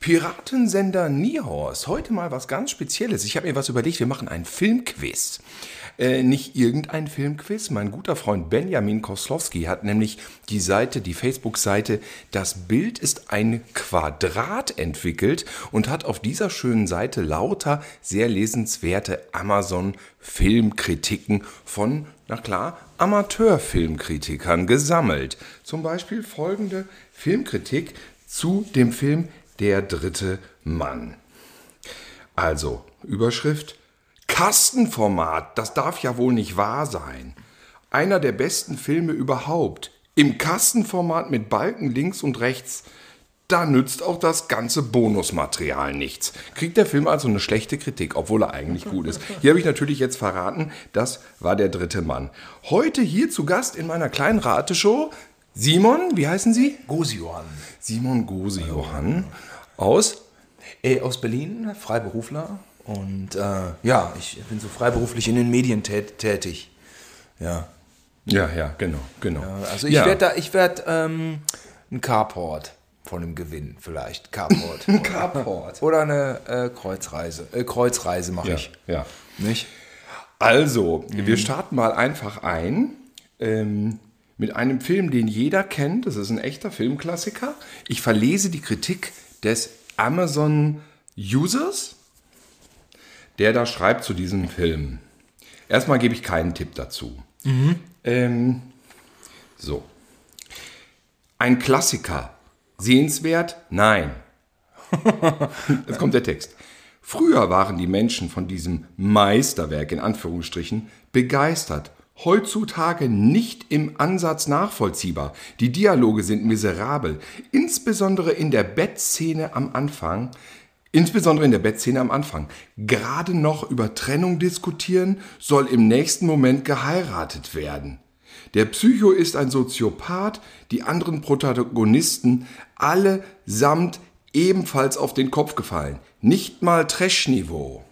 Piratensender Niehorst. Heute mal was ganz Spezielles. Ich habe mir was überlegt. Wir machen ein Filmquiz. Äh, nicht irgendein Filmquiz. Mein guter Freund Benjamin Koslowski hat nämlich die Seite, die Facebook-Seite Das Bild ist ein Quadrat entwickelt und hat auf dieser schönen Seite lauter sehr lesenswerte Amazon-Filmkritiken von, na klar, Amateurfilmkritikern gesammelt. Zum Beispiel folgende Filmkritik zu dem Film Der dritte Mann. Also, Überschrift Kastenformat, das darf ja wohl nicht wahr sein. Einer der besten Filme überhaupt. Im Kastenformat mit Balken links und rechts. Da nützt auch das ganze Bonusmaterial nichts. Kriegt der Film also eine schlechte Kritik, obwohl er eigentlich gut ist. Hier habe ich natürlich jetzt verraten, das war der dritte Mann. Heute hier zu Gast in meiner kleinen Rateshow Simon, wie heißen Sie? Gosejohann. Simon Gosejohann aus Äh, aus Berlin, Freiberufler. Und äh, ja, ich bin so freiberuflich in den Medien tät tätig. Ja. Ja, ja, genau, genau. Also ich ja. werde da, ich werde ähm, ein Carport von dem Gewinn vielleicht. Carport. Ein Carport. Oder eine äh, Kreuzreise. Äh, Kreuzreise mache Ja, ich. ja. Nicht? Also, wir starten mal einfach ein ähm, mit einem Film, den jeder kennt. Das ist ein echter Filmklassiker. Ich verlese die Kritik des Amazon-Users, der da schreibt zu diesem Film. Erstmal gebe ich keinen Tipp dazu. Ähm, so. Ein Klassiker. Sehenswert? Nein. Jetzt kommt der Text. Früher waren die Menschen von diesem Meisterwerk in Anführungsstrichen begeistert. Heutzutage nicht im Ansatz nachvollziehbar. Die Dialoge sind miserabel. Insbesondere in der Bettszene am Anfang. Insbesondere in der Bettszene am Anfang. Gerade noch über Trennung diskutieren, soll im nächsten Moment geheiratet werden. Der Psycho ist ein Soziopath, die anderen Protagonisten allesamt ebenfalls auf den Kopf gefallen. Nicht mal Trash-Niveau.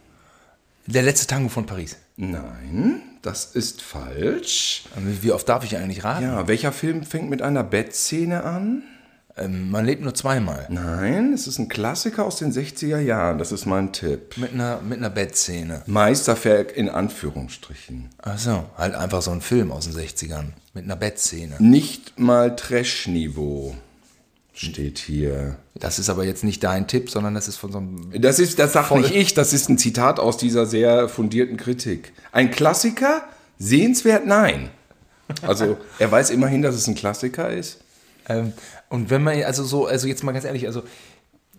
Der letzte Tango von Paris. Nein, das ist falsch. Wie wie oft darf ich eigentlich raten? Ja, welcher Film fängt mit einer Bettszene an? Ähm, man lebt nur zweimal. Nein, es ist ein Klassiker aus den 60er Jahren. Das ist mein Tipp. Mit einer, mit einer Bettszene. Meisterwerk in Anführungsstrichen. Achso, halt einfach so ein Film aus den 60ern. Mit einer Bettszene. Nicht mal Trash-Niveau steht hier. Das ist aber jetzt nicht dein Tipp, sondern das ist von so einem. Das ist, das sagt nicht ich, das ist ein Zitat aus dieser sehr fundierten Kritik. Ein Klassiker? Sehenswert? Nein. Also, er weiß immerhin, dass es ein Klassiker ist. Ähm, und wenn man, also so, also jetzt mal ganz ehrlich, also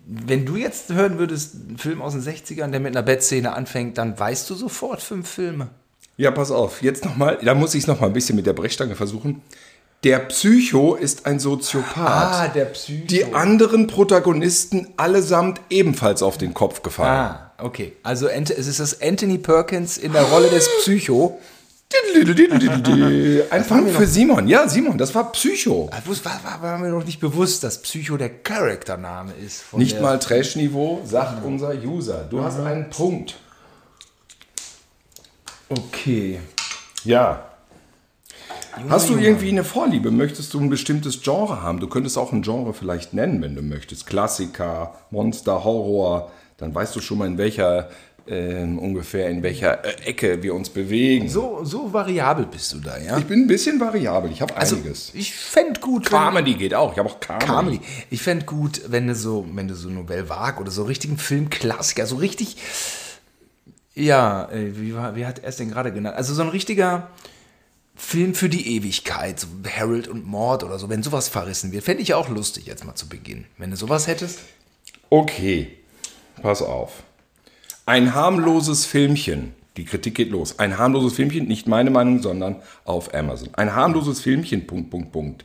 wenn du jetzt hören würdest, einen Film aus den 60ern, der mit einer Bettszene anfängt, dann weißt du sofort fünf Filme. Ja, pass auf, jetzt nochmal, da muss ich es nochmal ein bisschen mit der Brechstange versuchen. Der Psycho ist ein Soziopath. der Psycho. Die anderen Protagonisten allesamt ebenfalls auf den Kopf gefallen. Ah, okay. Also es ist das Anthony Perkins in der Rolle des Psycho. Ein Punkt für Simon. Ja, Simon, das war Psycho. Das war, war, war mir noch nicht bewusst, dass Psycho der Charaktername ist. Von Nicht mal Trash-Niveau, sagt unser User. Du hast einen Punkt. Okay. Ja. Hast du irgendwie eine Vorliebe? Möchtest du ein bestimmtes Genre haben? Du könntest auch ein Genre vielleicht nennen, wenn du möchtest. Klassiker, Monster, Horror. Dann weißt du schon mal, in welcher, ähm, ungefähr in welcher äh, Ecke wir uns bewegen. So, so variabel bist du da, ja? Ich bin ein bisschen variabel. Ich habe also, einiges. ich fände gut, wenn- Comedy geht auch. Ich habe auch Comedy. Comedy. Ich fände gut, wenn du so, wenn du so Novelle Vague oder so richtigen Filmklassiker, so richtig, ja, äh, wie, war, wie hat er es denn gerade genannt? Also so ein richtiger Film für die Ewigkeit, so Harold und Mord oder so, wenn sowas verrissen wird, fände ich auch lustig jetzt mal zu Beginn. Wenn du sowas hättest. Okay, pass auf. Ein harmloses Filmchen. Die Kritik geht los. Ein harmloses Filmchen, nicht meine Meinung, sondern auf Amazon. Ein harmloses Filmchen, Punkt, Punkt, Punkt.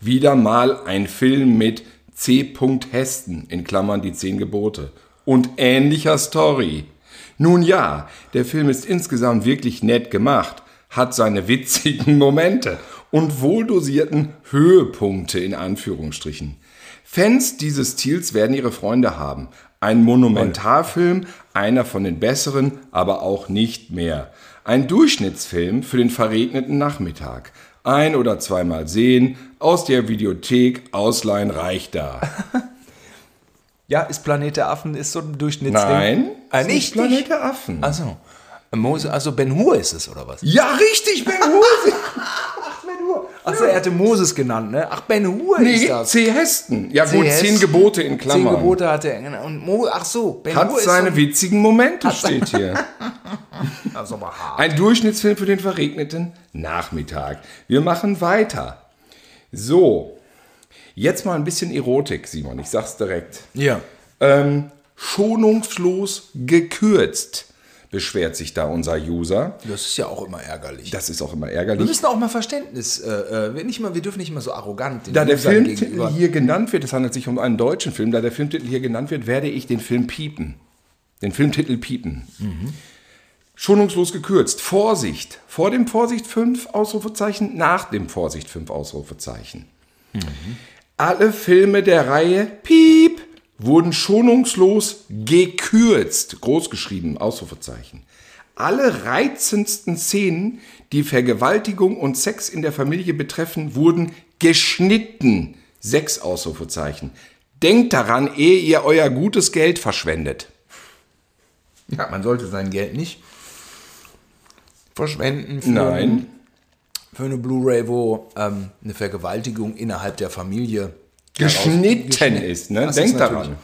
Wieder mal ein Film mit C. Hesten, in Klammern die zehn Gebote. Und ähnlicher Story. Nun ja, der Film ist insgesamt wirklich nett gemacht, hat seine witzigen Momente und wohldosierten Höhepunkte in Anführungsstrichen. Fans dieses Stils werden ihre Freunde haben. Ein Monumentalfilm, einer von den besseren, aber auch nicht mehr. Ein Durchschnittsfilm für den verregneten Nachmittag. Ein oder zweimal sehen, aus der Videothek ausleihen reicht da. Ja, ist Planet der Affen ist so ein Durchschnittsding. Nein, ah, nicht Planet der Affen. Also, also Ben Hur ist es, oder was? Ja, richtig, Ben Hur. Achso, er hatte Moses genannt, ne? Ach, Ben Hur ist nee, das. C. Heston. Ja C. gut, Heston. zehn Gebote in Zehn Klammern. Gebote hatte er. genau. Und Mo, ach so, Ben Hat Hur ist seine so, witzigen Momente, steht hier. das ist aber hart. Ein Durchschnittsfilm für den verregneten Nachmittag. Wir machen weiter. So, jetzt mal ein bisschen Erotik, Simon. Ich sag's direkt. Ja. Ähm, schonungslos gekürzt, beschwert sich da unser User. Das ist ja auch immer ärgerlich. Das ist auch immer wir ärgerlich. müssen auch mal Verständnis, äh, äh, wir nicht mal, wir dürfen nicht immer so arrogant den Da der Usern Filmtitel gegenüber- hier genannt wird, es handelt sich um einen deutschen Film, da der Filmtitel hier genannt wird, werde ich den Film piepen. Den Filmtitel piepen. Schonungslos gekürzt. Vorsicht. Vor dem Vorsicht 5 Ausrufezeichen, nach dem Vorsicht 5 Ausrufezeichen. Alle Filme der Reihe Piep wurden schonungslos gekürzt. Großgeschrieben, Ausrufezeichen. Alle reizendsten Szenen, die Vergewaltigung und Sex in der Familie betreffen, wurden geschnitten. Sechs Ausrufezeichen. Denkt daran, ehe ihr euer gutes Geld verschwendet. Ja, man sollte sein Geld nicht verschwenden für, Nein. für eine Blu-ray, wo ähm, eine Vergewaltigung innerhalb der Familie Geschnitten ist, ne? Das ist Denkt natürlich- daran.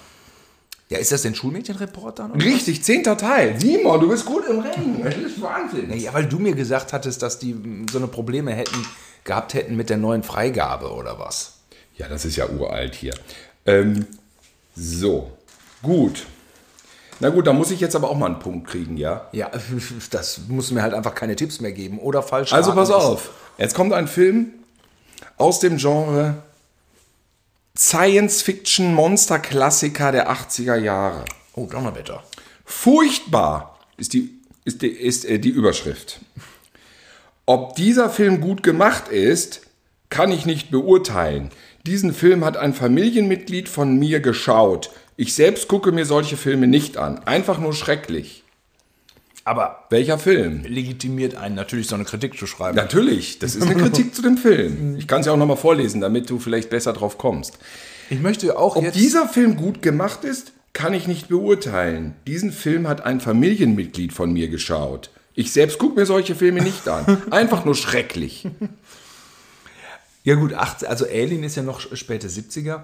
Ja, ist das denn Schulmädchenreporter? Oder? Richtig, zehnter Teil. Simon, du bist gut im Rennen. Das ist Wahnsinn. Nee, ja, weil du mir gesagt hattest, dass die so eine Probleme hätten, gehabt hätten mit der neuen Freigabe oder was. Ja, das ist ja uralt hier. Ähm, so, gut. Na gut, da muss ich jetzt aber auch mal einen Punkt kriegen, ja? Ja, das muss mir halt einfach keine Tipps mehr geben oder falsch. Also pass auf. Jetzt kommt ein Film aus dem Genre Science-Fiction-Monster-Klassiker der 80er Jahre. Oh, Donnerwetter. Furchtbar ist die, ist die, ist, äh, die Überschrift. Ob dieser Film gut gemacht ist, kann ich nicht beurteilen. Diesen Film hat ein Familienmitglied von mir geschaut. Ich selbst gucke mir solche Filme nicht an. Einfach nur schrecklich. Aber Welcher Film? legitimiert einen natürlich so eine Kritik zu schreiben. Natürlich, das ist eine Kritik zu dem Film. Ich kann es ja auch nochmal vorlesen, damit du vielleicht besser drauf kommst. Ich möchte auch Ob jetzt. dieser Film gut gemacht ist, kann ich nicht beurteilen. Diesen Film hat ein Familienmitglied von mir geschaut. Ich selbst gucke mir solche Filme nicht an. Einfach nur schrecklich. Ja gut, 18, also Alien ist ja noch späte 70er.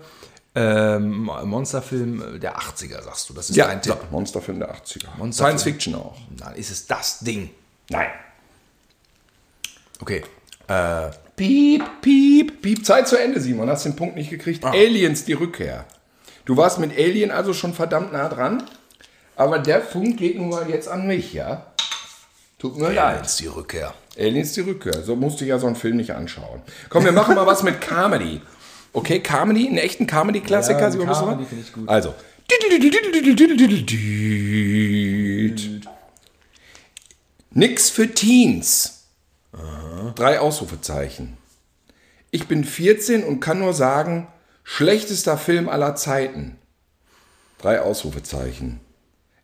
Ähm, Monsterfilm der 80er, sagst du. Das ist Ja, dein Tipp. Monsterfilm der 80er. Monsterfilm. Science Fiction auch. Dann ist es das Ding. Nein. Okay. Äh, Piep, piep, piep. Zeit zu Ende, Simon. Hast den Punkt nicht gekriegt. Aliens, die Rückkehr. Du warst mit Alien also schon verdammt nah dran. Aber der Funk geht nun mal jetzt an mich, ja? Tut mir leid. Aliens, die Rückkehr. Aliens die Rückkehr. So musste ich ja so einen Film nicht anschauen. Komm, wir machen mal was mit Comedy. Okay, Comedy, einen echten Comedy-Klassiker. Ja, Comedy mal? finde ich gut. Also. Nix für Teens. Drei Ausrufezeichen. Ich bin 14 und kann nur sagen, schlechtester Film aller Zeiten. Drei Ausrufezeichen.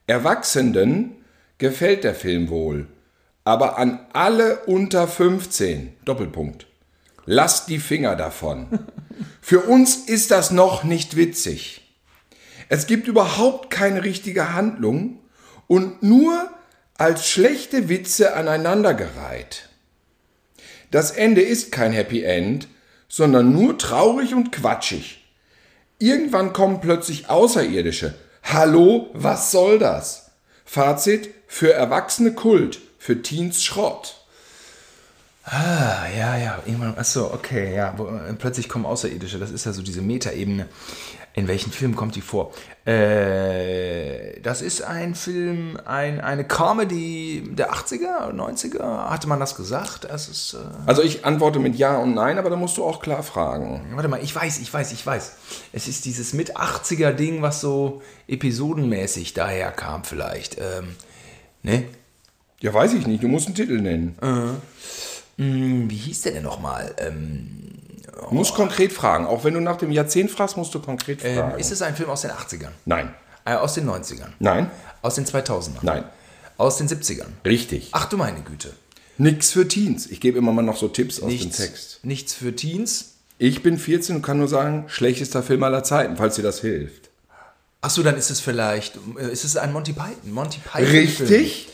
Erwachsenen gefällt der Film wohl, aber an alle unter 15. Doppelpunkt. Lasst die Finger davon. Für uns ist das noch nicht witzig. Es gibt überhaupt keine richtige Handlung und nur als schlechte Witze aneinandergereiht. Das Ende ist kein Happy End, sondern nur traurig und quatschig. Irgendwann kommen plötzlich Außerirdische. Hallo, was soll das? Fazit, für Erwachsene Kult, für Teens Schrott. Ah, ja, ja. Irgendwann, achso, okay, ja. Äh, plötzlich kommen Außerirdische. Das ist ja so diese Metaebene. In welchen Filmen kommt die vor? Äh, das ist ein Film, ein, eine Comedy der 80er, 90er. Hatte man das gesagt? Es ist. Äh, Also ich antworte mit Ja und Nein, aber da musst du auch klar fragen. warte mal, ich weiß, ich weiß, ich weiß. Es ist dieses mit 80er Ding, was so episodenmäßig daher kam, vielleicht. Ähm, ne? Ja, weiß ich nicht, du musst einen Titel nennen. Hm, Wie hieß der denn nochmal? Ähm, Du musst konkret fragen. Auch wenn du nach dem Jahrzehnt fragst, musst du konkret fragen. ähm, ist es ein Film aus den 80ern? Nein. Äh, aus den 90ern? Nein. Aus den 2000ern? Nein. Aus den 70ern? Richtig. Ach du meine Güte. Nix für Teens. Ich gebe immer mal noch so Tipps aus dem Nichts, Text. nichts für Teens. Ich bin 14 und kann nur sagen, schlechtester Film aller Zeiten, falls dir das hilft. Ach so, dann ist es vielleicht, äh, ist es ein Monty Python? Monty Python Richtig?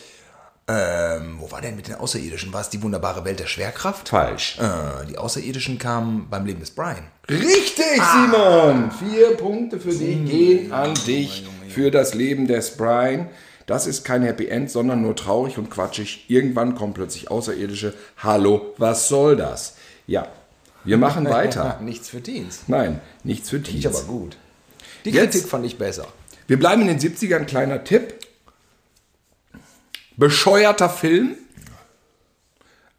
Ähm, wo war denn mit den Außerirdischen? War es die wunderbare Welt der Schwerkraft? Falsch. Äh, die Außerirdischen kamen beim Leben des Brian. Richtig, Simon! Vier Punkte für dich gehen an dich für das Leben des Brian. Das ist kein Happy End, sondern nur traurig und quatschig. Irgendwann kommen plötzlich Außerirdische. Hallo, was soll das? Ja, wir machen weiter. Nichts für Teens. Nein, nichts für Teens. Ich aber gut. Die Jetzt- Kritik fand ich besser. Wir bleiben in den 70ern. Kleiner Tipp. Bescheuerter Film.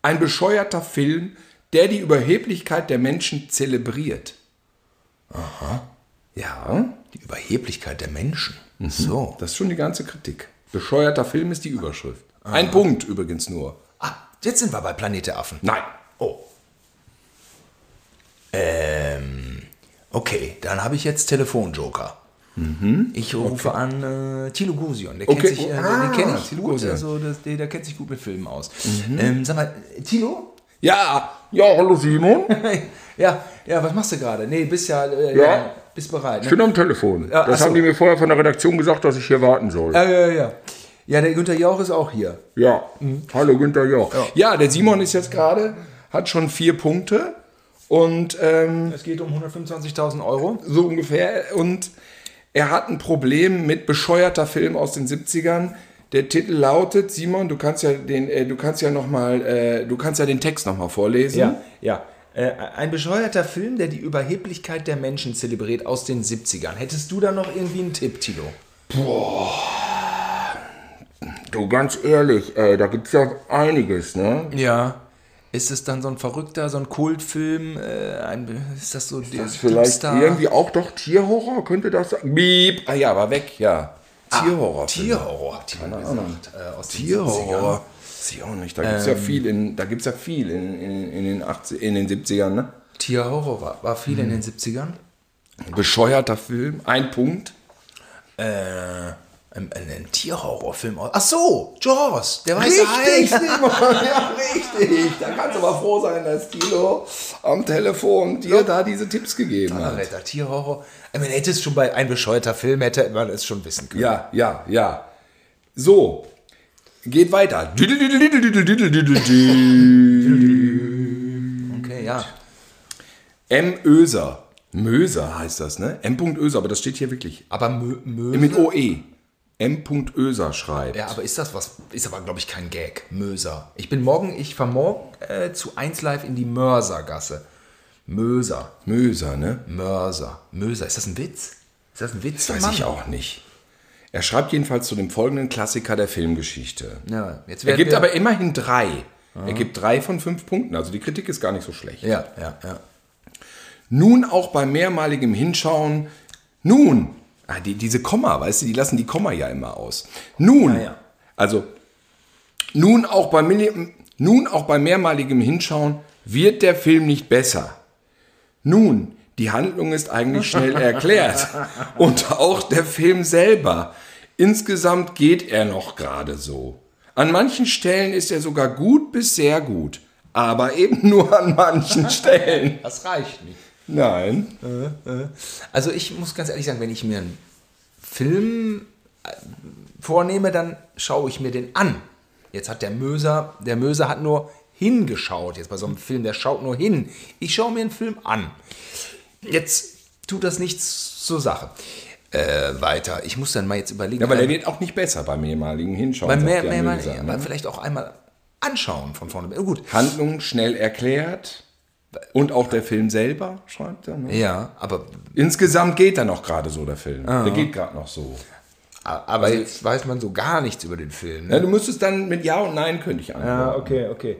Ein bescheuerter Film, der die Überheblichkeit der Menschen zelebriert. Aha. Ja, Die Überheblichkeit der Menschen. So. das ist schon die ganze Kritik. Bescheuerter Film ist die Überschrift. Ein Punkt übrigens nur. Ah, jetzt sind wir bei Planet der Affen. Nein. Oh. Ähm, okay, dann habe ich jetzt Telefonjoker. Ich rufe an äh, Thilo Gusion. Der Mhm. Okay. kennt sich, äh, Ah, den kenne ich Thilo gut. Mhm. Also, das, der, der kennt sich gut mit Filmen aus. Ähm, sag mal, Thilo? Ja, ja, hallo Simon. ja, ja, was machst du gerade? Nee, bist ja, äh, Ja. ja, bist bereit. Ich Ne? bin am Telefon. Ja, das ach so. haben die mir vorher von der Redaktion gesagt, dass ich hier warten soll. Ja, ja, ja. Ja, der Günther Jauch ist auch hier. Ja, hallo Günther Joch. Ja. der Simon ist jetzt gerade, hat schon vier Punkte und ähm, Es geht um 125.000 Euro. so ungefähr. Und er hat ein Problem mit bescheuerter Film aus den 70ern. Der Titel lautet, Simon, du kannst ja den, äh, du kannst ja noch mal, äh, du kannst ja den Text noch mal vorlesen. Ja, ja. Äh, ein bescheuerter Film, der die Überheblichkeit der Menschen zelebriert aus den 70ern. Hättest du da noch irgendwie einen Tipp, Tilo? Du, ganz ehrlich, ey, da gibt's ja einiges, ne? Ja. Ist es dann so ein verrückter, so ein Kultfilm? Äh, ein, ist das so der Das ist vielleicht Diebstahl? irgendwie auch doch Tierhorror, könnte das sein? Beep. Ah ja, war weg, ja. Tierhorror. Tierhorror, hat Tilo gesagt. Äh, aus den 70ern. Tierhorror. Weiß ich auch nicht. Da gibt's ja viel in, da gibt's ja viel in, in, in, den 80, in den 70ern, ne? Tierhorror war, war viel in den 70ern. Bescheuerter Film, ein Punkt. Äh, ein, ein, Tierhorrorfilm. aus- Ach so, Jaws, der weiße Hai. Simon, ja, richtig. Da kannst du aber froh sein, dass Tilo am Telefon dir da diese Tipps gegeben hat. Alter, Tierhorror. Ich meine, hätte es schon bei ein bescheuerter Film, hätte man es schon wissen können. Ja, ja, ja. So, geht weiter. Okay, ja. M. Öser. Möser heißt das, ne? M. Öser, aber das steht hier wirklich. Aber Mö Möse. Mit OE. M. Öser schreibt. Ja, aber ist das was? Ist aber, glaube ich, kein Gag. Möser. Ich bin morgen, ich fahre morgen äh, zu 1 Live in die Mörsergasse. Möser. Möser, ne? Mörser. Möser. Ist das ein Witz? Ist das ein Witz? Weiß ich auch nicht. Er schreibt jedenfalls zu dem folgenden Klassiker der Filmgeschichte. Ja, jetzt Er gibt aber immerhin drei. Er gibt drei von fünf Punkten. Also die Kritik ist gar nicht so schlecht. Ja, ja, ja. Nun auch bei mehrmaligem Hinschauen. Nun, ah, die, diese Komma, weißt du, die lassen die Komma ja immer aus. Nun, Ja, ja. also nun auch, bei, nun auch bei mehrmaligem Hinschauen wird der Film nicht besser. Nun, die Handlung ist eigentlich schnell erklärt. Und auch der Film selber. Insgesamt geht er noch gerade so. An manchen Stellen ist er sogar gut bis sehr gut. Aber eben nur an manchen Stellen. Das reicht nicht. Nein. Also ich muss ganz ehrlich sagen, wenn ich mir einen Film äh, vornehme, dann schaue ich mir den an. Jetzt hat der Möser, der Möser hat nur hingeschaut. Jetzt bei so einem Film, der schaut nur hin. Ich schaue mir einen Film an. Jetzt tut das nichts zur Sache. Äh, weiter. Ich muss dann mal jetzt überlegen. Ja, aber der ähm, wird auch nicht besser beim mehrmaligen Hinschauen. beim mehr, der mehr, mehr, Möser, ja, ne? vielleicht auch einmal anschauen von vorne. Gut. Handlung schnell erklärt. Und auch der Film selber, schreibt er. Ne? Ja, aber, Insgesamt geht er noch gerade so, der Film. Der geht gerade noch so. aber jetzt weiß man so gar nichts über den Film. Ne? Ja, du müsstest dann mit Ja und Nein könnte ich antworten. okay, okay.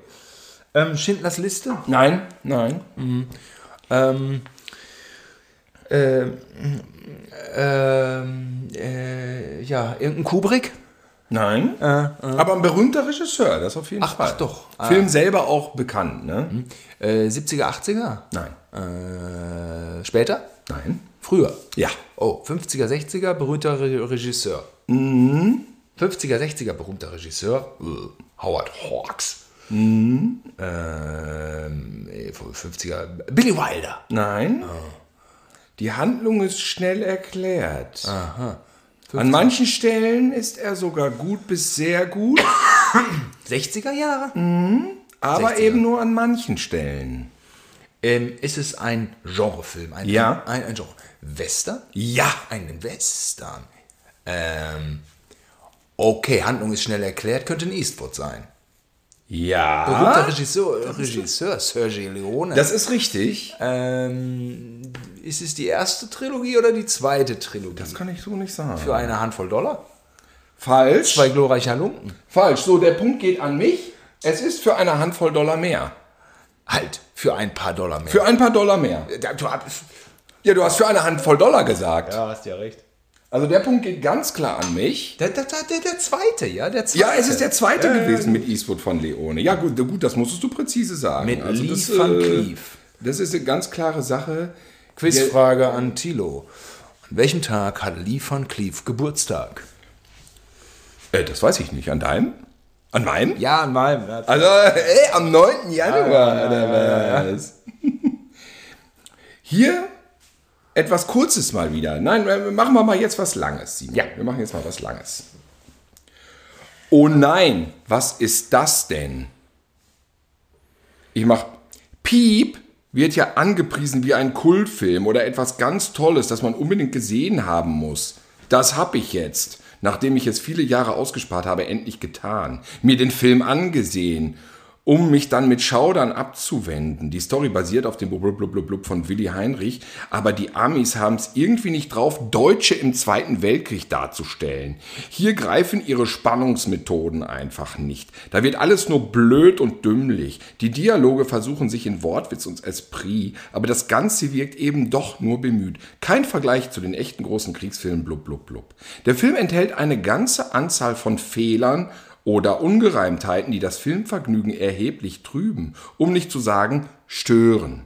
Ähm, Schindlers Liste? Nein, nein. Ähm, ähm, ähm, äh, ja, irgendein Kubrick? Nein. Aber ein berühmter Regisseur, das auf jeden Ach, Fall. ach doch. Film selber auch bekannt, ne? Äh, 70er, 80er? Nein. Äh, später? Nein. Früher? Ja. Oh, 50er, 60er, berühmter Re Regisseur. 50er, 60er, berühmter Regisseur. äh, Howard Hawks. Ähm, äh, 50er, Billy Wilder. Nein. Die Handlung ist schnell erklärt. An manchen Stellen ist er sogar gut bis sehr gut, 60er Jahre? aber 60er. eben nur an manchen Stellen. Ähm, ist es ein Genrefilm? Ein, Ja. Ein, ein Genre. Western? Ja. Ein Western. Ähm, okay, Handlung ist schnell erklärt, könnte ein Eastwood sein. Ja. Berühmter Regisseur, Regisseur Sergio Leone. Das ist richtig. ähm, ist es die erste Trilogie oder die zweite Trilogie? Das kann ich so nicht sagen. Für eine Handvoll Dollar? Falsch. Zwei glorreicher Lumpen? Falsch. So, der Punkt geht an mich. Es ist für eine Handvoll Dollar mehr. Halt, für ein paar Dollar mehr. Für ein paar Dollar mehr. Da- du hast- Ja, du hast für eine Handvoll Dollar gesagt. ja, hast ja recht. Also der Punkt geht ganz klar an mich. Der, der, der, der zweite, ja, der zweite. Ja, es ist der zweite gewesen mit Eastwood von Leone. Ja, gut, gut, das musstest du präzise sagen. Mit also Lee das, Van äh, Cleef. Das ist eine ganz klare Sache. Quizfrage an Thilo. An welchem Tag hat Lee Van Cleef Geburtstag? Äh, das weiß ich nicht. An deinem? An meinem? Ja, an meinem. Also, ey, am 9. Januar, oder was? Hier etwas Kurzes mal wieder. Nein, äh, machen wir mal jetzt was Langes, Simon. Ja. Wir machen jetzt mal was Langes. Oh nein, was ist das denn? Ich mach Piep wird ja angepriesen wie ein Kultfilm oder etwas ganz Tolles, das man unbedingt gesehen haben muss. Das hab ich jetzt, nachdem ich es viele Jahre ausgespart habe, endlich getan. Mir den Film angesehen, um mich dann mit Schaudern abzuwenden. Die Story basiert auf dem Blub Blub Blub Blub von Willy Heinrich, aber die Amis haben es irgendwie nicht drauf, Deutsche im Zweiten Weltkrieg darzustellen. Hier greifen ihre Spannungsmethoden einfach nicht. Da wird alles nur blöd und dümmlich. Die Dialoge versuchen sich in Wortwitz und Esprit, aber das Ganze wirkt eben doch nur bemüht. Kein Vergleich zu den echten großen Kriegsfilmen Blub Blub Blub. Der Film enthält eine ganze Anzahl von Fehlern oder Ungereimtheiten, die das Filmvergnügen erheblich trüben, um nicht zu sagen stören.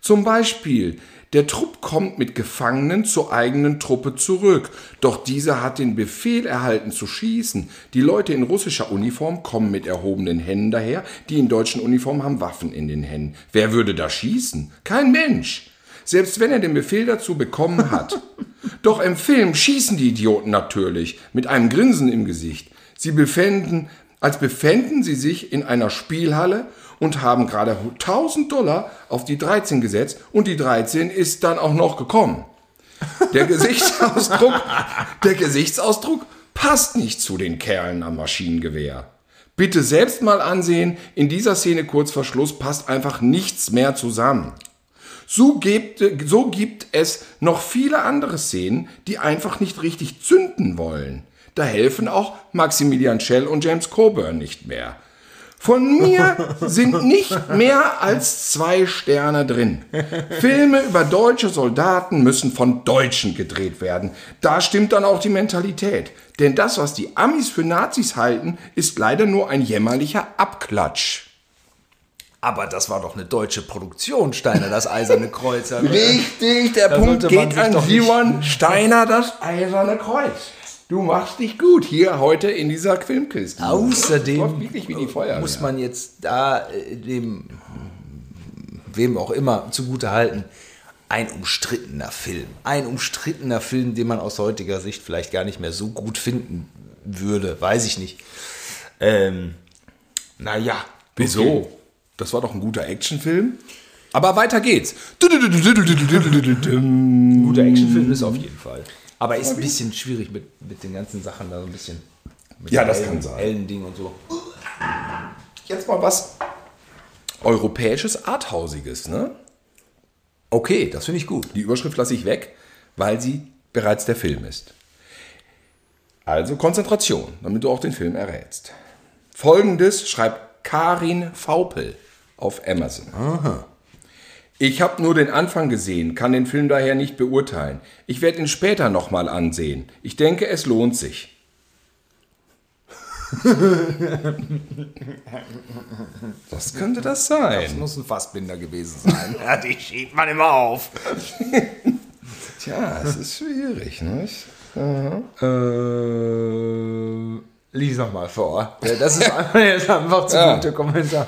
Zum Beispiel, der Trupp kommt mit Gefangenen zur eigenen Truppe zurück, doch dieser hat den Befehl erhalten zu schießen. Die Leute in russischer Uniform kommen mit erhobenen Händen daher, die in deutschen Uniformen haben Waffen in den Händen. Wer würde da schießen? Kein Mensch. Selbst wenn er den Befehl dazu bekommen hat. Doch im Film schießen die Idioten natürlich, mit einem Grinsen im Gesicht. Sie befänden, als befänden sie sich in einer Spielhalle und haben gerade 1000 Dollar auf die 13 gesetzt und die 13 ist dann auch noch gekommen. Der Gesichtsausdruck, der Gesichtsausdruck passt nicht zu den Kerlen am Maschinengewehr. Bitte selbst mal ansehen, in dieser Szene kurz vor Schluss passt einfach nichts mehr zusammen. So gibt, so gibt es noch viele andere Szenen, die einfach nicht richtig zünden wollen. Da helfen auch Maximilian Schell und James Coburn nicht mehr. Von mir sind nicht mehr als zwei Sterne drin. Filme über deutsche Soldaten müssen von Deutschen gedreht werden. Da stimmt dann auch die Mentalität. Denn das, was die Amis für Nazis halten, ist leider nur ein jämmerlicher Abklatsch. Aber das war doch eine deutsche Produktion, Steiner, das Eiserne Kreuz. Richtig, der Da Punkt geht an Simon Steiner, das Eiserne Kreuz. Du machst dich gut hier heute in dieser Filmkiste. Außerdem die Feuerwehr. muss man jetzt da äh, dem, wem auch immer, zugute halten, ein umstrittener Film. Ein umstrittener Film, den man aus heutiger Sicht vielleicht gar nicht mehr so gut finden würde, weiß ich nicht. Ähm, naja. Wieso? Das war doch ein guter Actionfilm. Aber weiter geht's. Guter Actionfilm ist auf jeden Fall. Aber ist ein bisschen schwierig mit, mit den ganzen Sachen da so ein bisschen. Mit Ja, das hellen- kann sein. Hellen Ding und so. Jetzt mal was europäisches, arthausiges, ne? Okay, das finde ich gut. Die Überschrift lasse ich weg, weil sie bereits der Film ist. Also Konzentration, damit du auch den Film errätst. Folgendes schreibt Karin Vaupel auf Amazon. Ich habe nur den Anfang gesehen, kann den Film daher nicht beurteilen. Ich werde ihn später nochmal ansehen. Ich denke, es lohnt sich. Das könnte das sein. Das muss ein Fassbinder gewesen sein. ja, die schiebt man immer auf. Tja, es ist schwierig, nicht? Äh, lies noch mal vor. Ja, das ist einfach, jetzt einfach zu Ja. guter Kommentar.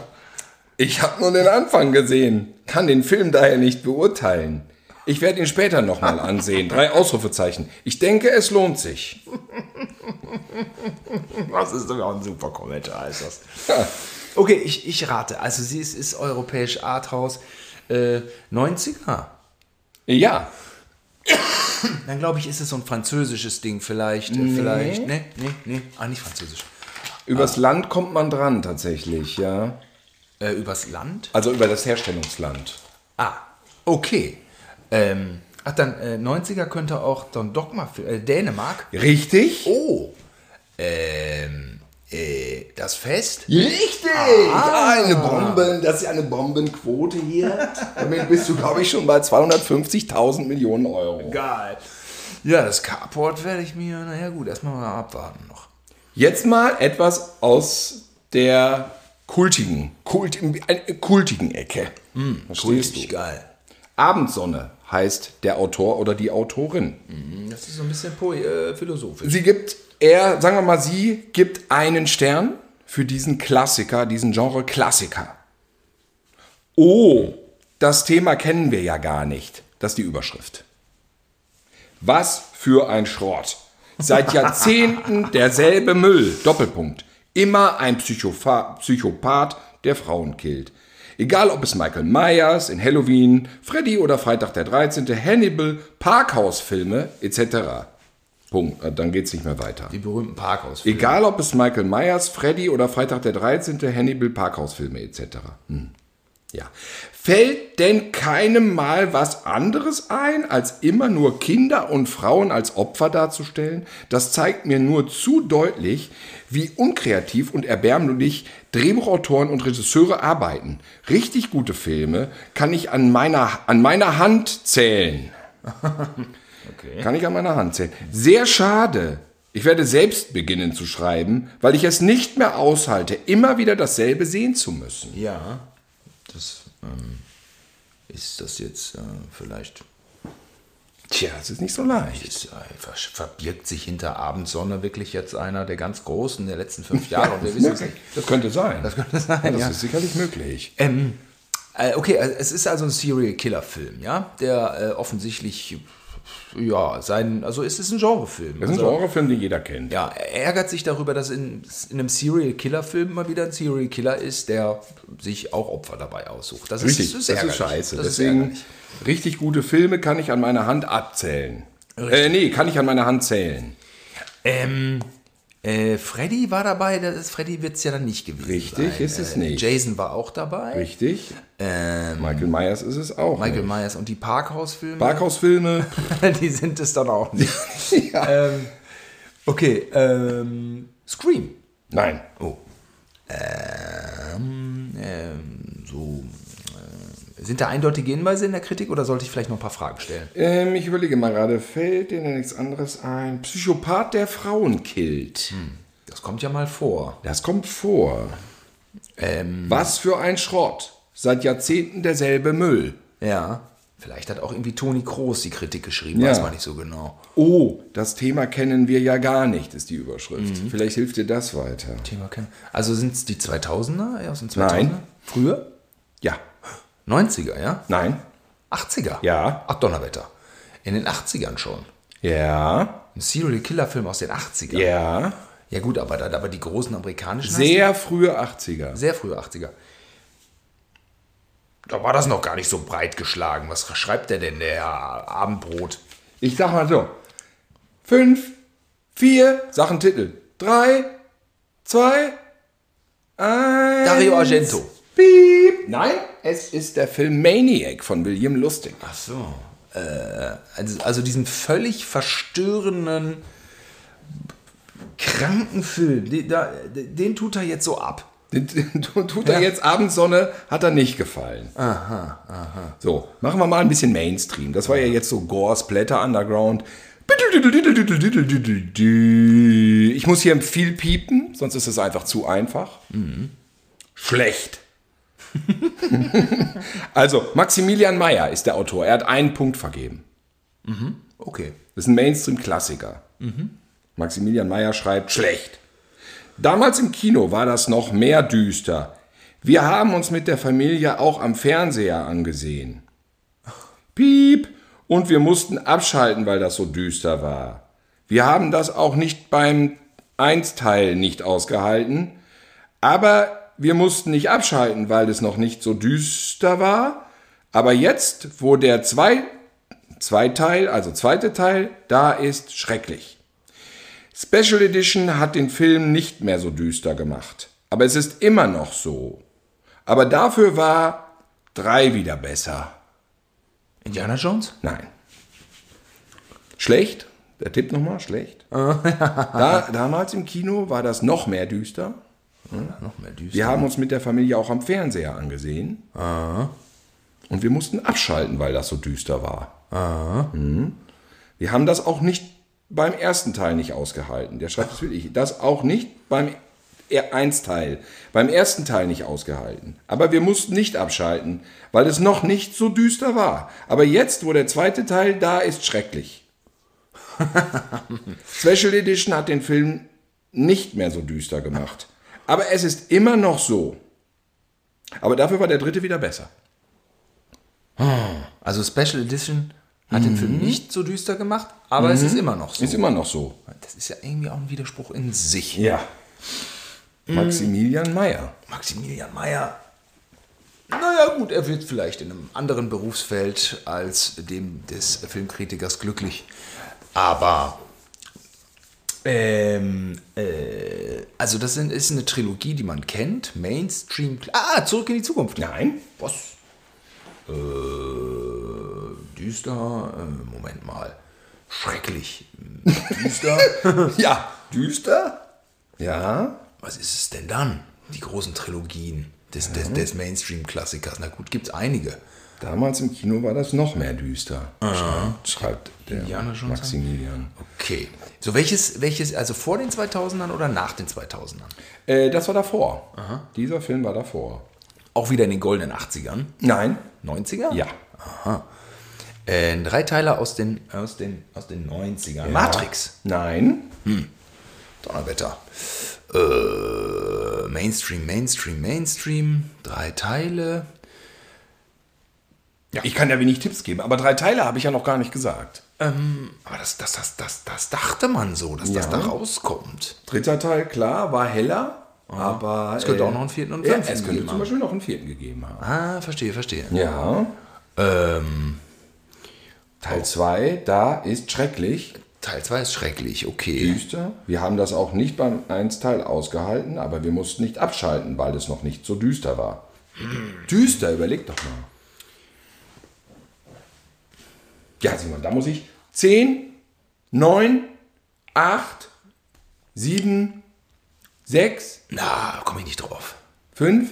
Ich habe nur den Anfang gesehen, kann den Film daher nicht beurteilen. Ich werde ihn später nochmal ansehen. Drei Ausrufezeichen. Ich denke, es lohnt sich. Das ist doch ein super Kommentar, ist das. Okay, ich, ich rate. Also sie ist, ist europäisch Arthouse. Äh, 90er. Ja, Dann glaube ich, ist es so ein französisches Ding vielleicht. äh, Vielleicht. Nee, nee, nee. Ah, nicht französisch. übers Land kommt man dran tatsächlich, ja. Äh, übers Land? Also über das Herstellungsland. Ah, okay. Ähm, ach, dann äh, 90er könnte auch Don Dogma, äh, Dänemark. Richtig? Oh. Ähm, äh, das Fest? Richtig! Eine Bomben, das ist eine Bombenquote hier. Damit bist du, glaube ich, schon bei 250.000 Millionen Euro. Geil. Ja, das Carport werde ich mir, naja gut, erstmal mal abwarten noch. Jetzt mal etwas aus der kultigen, kult, äh, kultigen Ecke. Verstehst du? geil. Abendsonne heißt der Autor oder die Autorin. Das ist so ein bisschen äh, philosophisch. Sie gibt, er, sagen wir mal, sie gibt einen Stern für diesen Klassiker, diesen Genre Klassiker. Oh, das Thema kennen wir ja gar nicht. Das ist die Überschrift. Was für ein Schrott. Seit Jahrzehnten derselbe Müll. Doppelpunkt. Immer ein Psychopha Psychopath, der Frauen killt. Egal ob es Michael Myers in Halloween, Freddy oder Freitag der 13., Hannibal, Parkhausfilme etc. Punkt. Äh, Dann geht's nicht mehr weiter. Die berühmten Parkhaus. Egal ob es Michael Myers, Freddy oder Freitag der 13., Hannibal, Parkhausfilme etc. Hm. Ja. Fällt denn keinem mal was anderes ein, als immer nur Kinder und Frauen als Opfer darzustellen? Das zeigt mir nur zu deutlich, wie unkreativ und erbärmlich Drehbuchautoren und Regisseure arbeiten. Richtig gute Filme kann ich an meiner, an meiner Hand zählen. Kann ich an meiner Hand zählen. Sehr schade. Ich werde selbst beginnen zu schreiben, weil ich es nicht mehr aushalte, immer wieder dasselbe sehen zu müssen. Ja, das ähm, ist das jetzt äh, vielleicht. Tja, es ist nicht so leicht. Ist, äh, ver- verbirgt sich hinter Abendsonne wirklich jetzt einer der ganz Großen der letzten fünf Jahre? Und wir wissen es nicht. Das könnte sein. Das könnte sein, das ja. ist sicherlich möglich. Ähm, äh, okay, es ist also ein Serial Killer Film, ja, der äh, offensichtlich ja sein, also es ist ein Genrefilm. Das ist ein also, Genrefilm, den jeder kennt. ja, er ärgert sich darüber, dass in, in einem Serial Killer Film mal wieder ein Serial Killer ist, der sich auch Opfer dabei aussucht. Das Richtig, ist, das ist, scheiße. Das ist Deswegen, ärgerlich. richtig gute Filme kann ich an meiner Hand abzählen. Äh, nee, kann ich an meiner Hand zählen. Ähm, äh, Freddy war dabei, das ist, Freddy wird es ja dann nicht gewesen Richtig, sein. ist es äh, nicht. Jason war auch dabei. Richtig. Ähm, Michael Myers ist es auch. Michael nicht. Myers und die Parkhausfilme, Parkhausfilme. die sind es dann auch nicht. ja. ähm, okay, ähm, Scream. Nein. Oh. Ähm, ähm. Äh, sind da eindeutige Hinweise in der Kritik oder sollte ich vielleicht noch ein paar Fragen stellen? Ähm, ich überlege mal gerade, fällt dir denn nichts anderes ein? Psychopath, der Frauen killt. Das kommt ja mal vor. Das kommt vor. Ähm, Was für ein Schrott. Seit Jahrzehnten derselbe Müll. ja. Vielleicht hat auch irgendwie Toni Kroos die Kritik geschrieben, Ja. weiß man nicht so genau. Oh, das Thema kennen wir ja gar nicht, ist die Überschrift. Vielleicht hilft dir das weiter. Thema kennen. Also sind es die 2000er eher aus den 2000er? Nein. Früher? Ja. 90er, ja? Nein. 80er? Ja. Ach, Donnerwetter. In den 80ern schon. Ja. Ein Serial Killer Film aus den 80ern. Ja. Ja gut, aber, da- aber die großen amerikanischen Sehr frühe 80er. hast du- sehr frühe 80er. Da war das noch gar nicht so breit geschlagen. Was schreibt der denn, der Abendbrot? Ich sag mal so. Fünf, vier, Sachen Titel. Drei, zwei, eins. Dario Argento. Piep. Nein, es ist der Film Maniac von William Lustig. Ach so. Äh, also, also diesen völlig verstörenden, kranken Film, den, den tut er jetzt so ab. Den- den Tut er Ja. jetzt Abendsonne, hat er nicht gefallen. Aha, aha. So, machen wir mal ein bisschen Mainstream. Das war ja jetzt so Gore, Splatter, Underground. Ich muss hier viel piepen, sonst ist es einfach zu einfach. Schlecht. also, Maximilian Mayer ist der Autor. Er hat einen Punkt vergeben. Okay. Das ist ein Mainstream-Klassiker. Maximilian Mayer schreibt schlecht. Damals im Kino war das noch mehr düster. Wir haben uns mit der Familie auch am Fernseher angesehen. Piep! Und wir mussten abschalten, weil das so düster war. Wir haben das auch nicht beim Einsteil nicht ausgehalten, aber wir mussten nicht abschalten, weil es noch nicht so düster war. Aber jetzt, wo der zwei, Zweiteil, also zweite Teil, da ist, schrecklich. Special Edition hat den Film nicht mehr so düster gemacht. Aber es ist immer noch so. Aber dafür war drei wieder besser. Indiana Jones? Nein. Schlecht? Der Tipp nochmal, schlecht. da, damals im Kino war das noch mehr düster. Noch mehr düster. Wir haben uns mit der Familie auch am Fernseher angesehen. Und wir mussten abschalten, weil das so düster war. Mhm. Wir haben das auch nicht beim ersten Teil nicht ausgehalten. Der schreibt es wirklich. Das auch nicht beim Eins-Teil. Beim ersten Teil nicht ausgehalten. Aber wir mussten nicht abschalten, weil es noch nicht so düster war. Aber jetzt, wo der zweite Teil da ist, schrecklich. Special Edition hat den Film nicht mehr so düster gemacht. Aber es ist immer noch so. Aber dafür war der dritte wieder besser. Also Special Edition hat den Film nicht so düster gemacht, aber es ist immer noch so. Ist immer noch so. Das ist ja irgendwie auch ein Widerspruch in sich. Ja. Maximilian Mayer. Maximilian Mayer. Naja, gut, er wird vielleicht in einem anderen Berufsfeld als dem des Filmkritikers glücklich. Aber, ähm, äh, also das sind, ist eine Trilogie, die man kennt. Mainstream. Ah, zurück in die Zukunft. Nein. Was? Äh, düster. Äh, Moment mal. Schrecklich. Düster. Ja, düster? Ja. Was ist es denn dann? Die großen Trilogien des, des, des Mainstream-Klassikers. Na gut, gibt's einige. Damals im Kino war das noch mehr düster. Schreibt, schreibt der Indiana Jones Maximilian. Okay. So welches, welches, also vor den 2000ern oder nach den 2000ern? Äh, das war davor. Dieser Film war davor. Auch wieder in den goldenen 80ern? Nein. 90er? Ja. Äh, ein Dreiteiler aus den, aus den, aus den 90ern. Matrix. Nein. Donnerwetter. Äh, Mainstream, Mainstream, Mainstream. Drei Teile. Ja. Ich kann ja wenig Tipps geben, aber drei Teile habe ich ja noch gar nicht gesagt. Aber das, das, das, das, das dachte man so, dass das Ja. da rauskommt. Dritter Teil, klar, war heller, aber... Es könnte auch noch einen vierten und ja, fünften Es könnte zum. Beispiel noch einen vierten gegeben haben. Ah, verstehe, verstehe. Ja. Ähm, Teil 2, da ist schrecklich, Teil 2 ist schrecklich, okay. düster. Wir haben das auch nicht beim 1 Teil ausgehalten, aber wir mussten nicht abschalten, weil es noch nicht so düster war. Düster, überleg doch mal. Ja, Simon, da muss ich 10, 9, 8, 7, 6, Na, komme ich nicht drauf. 5.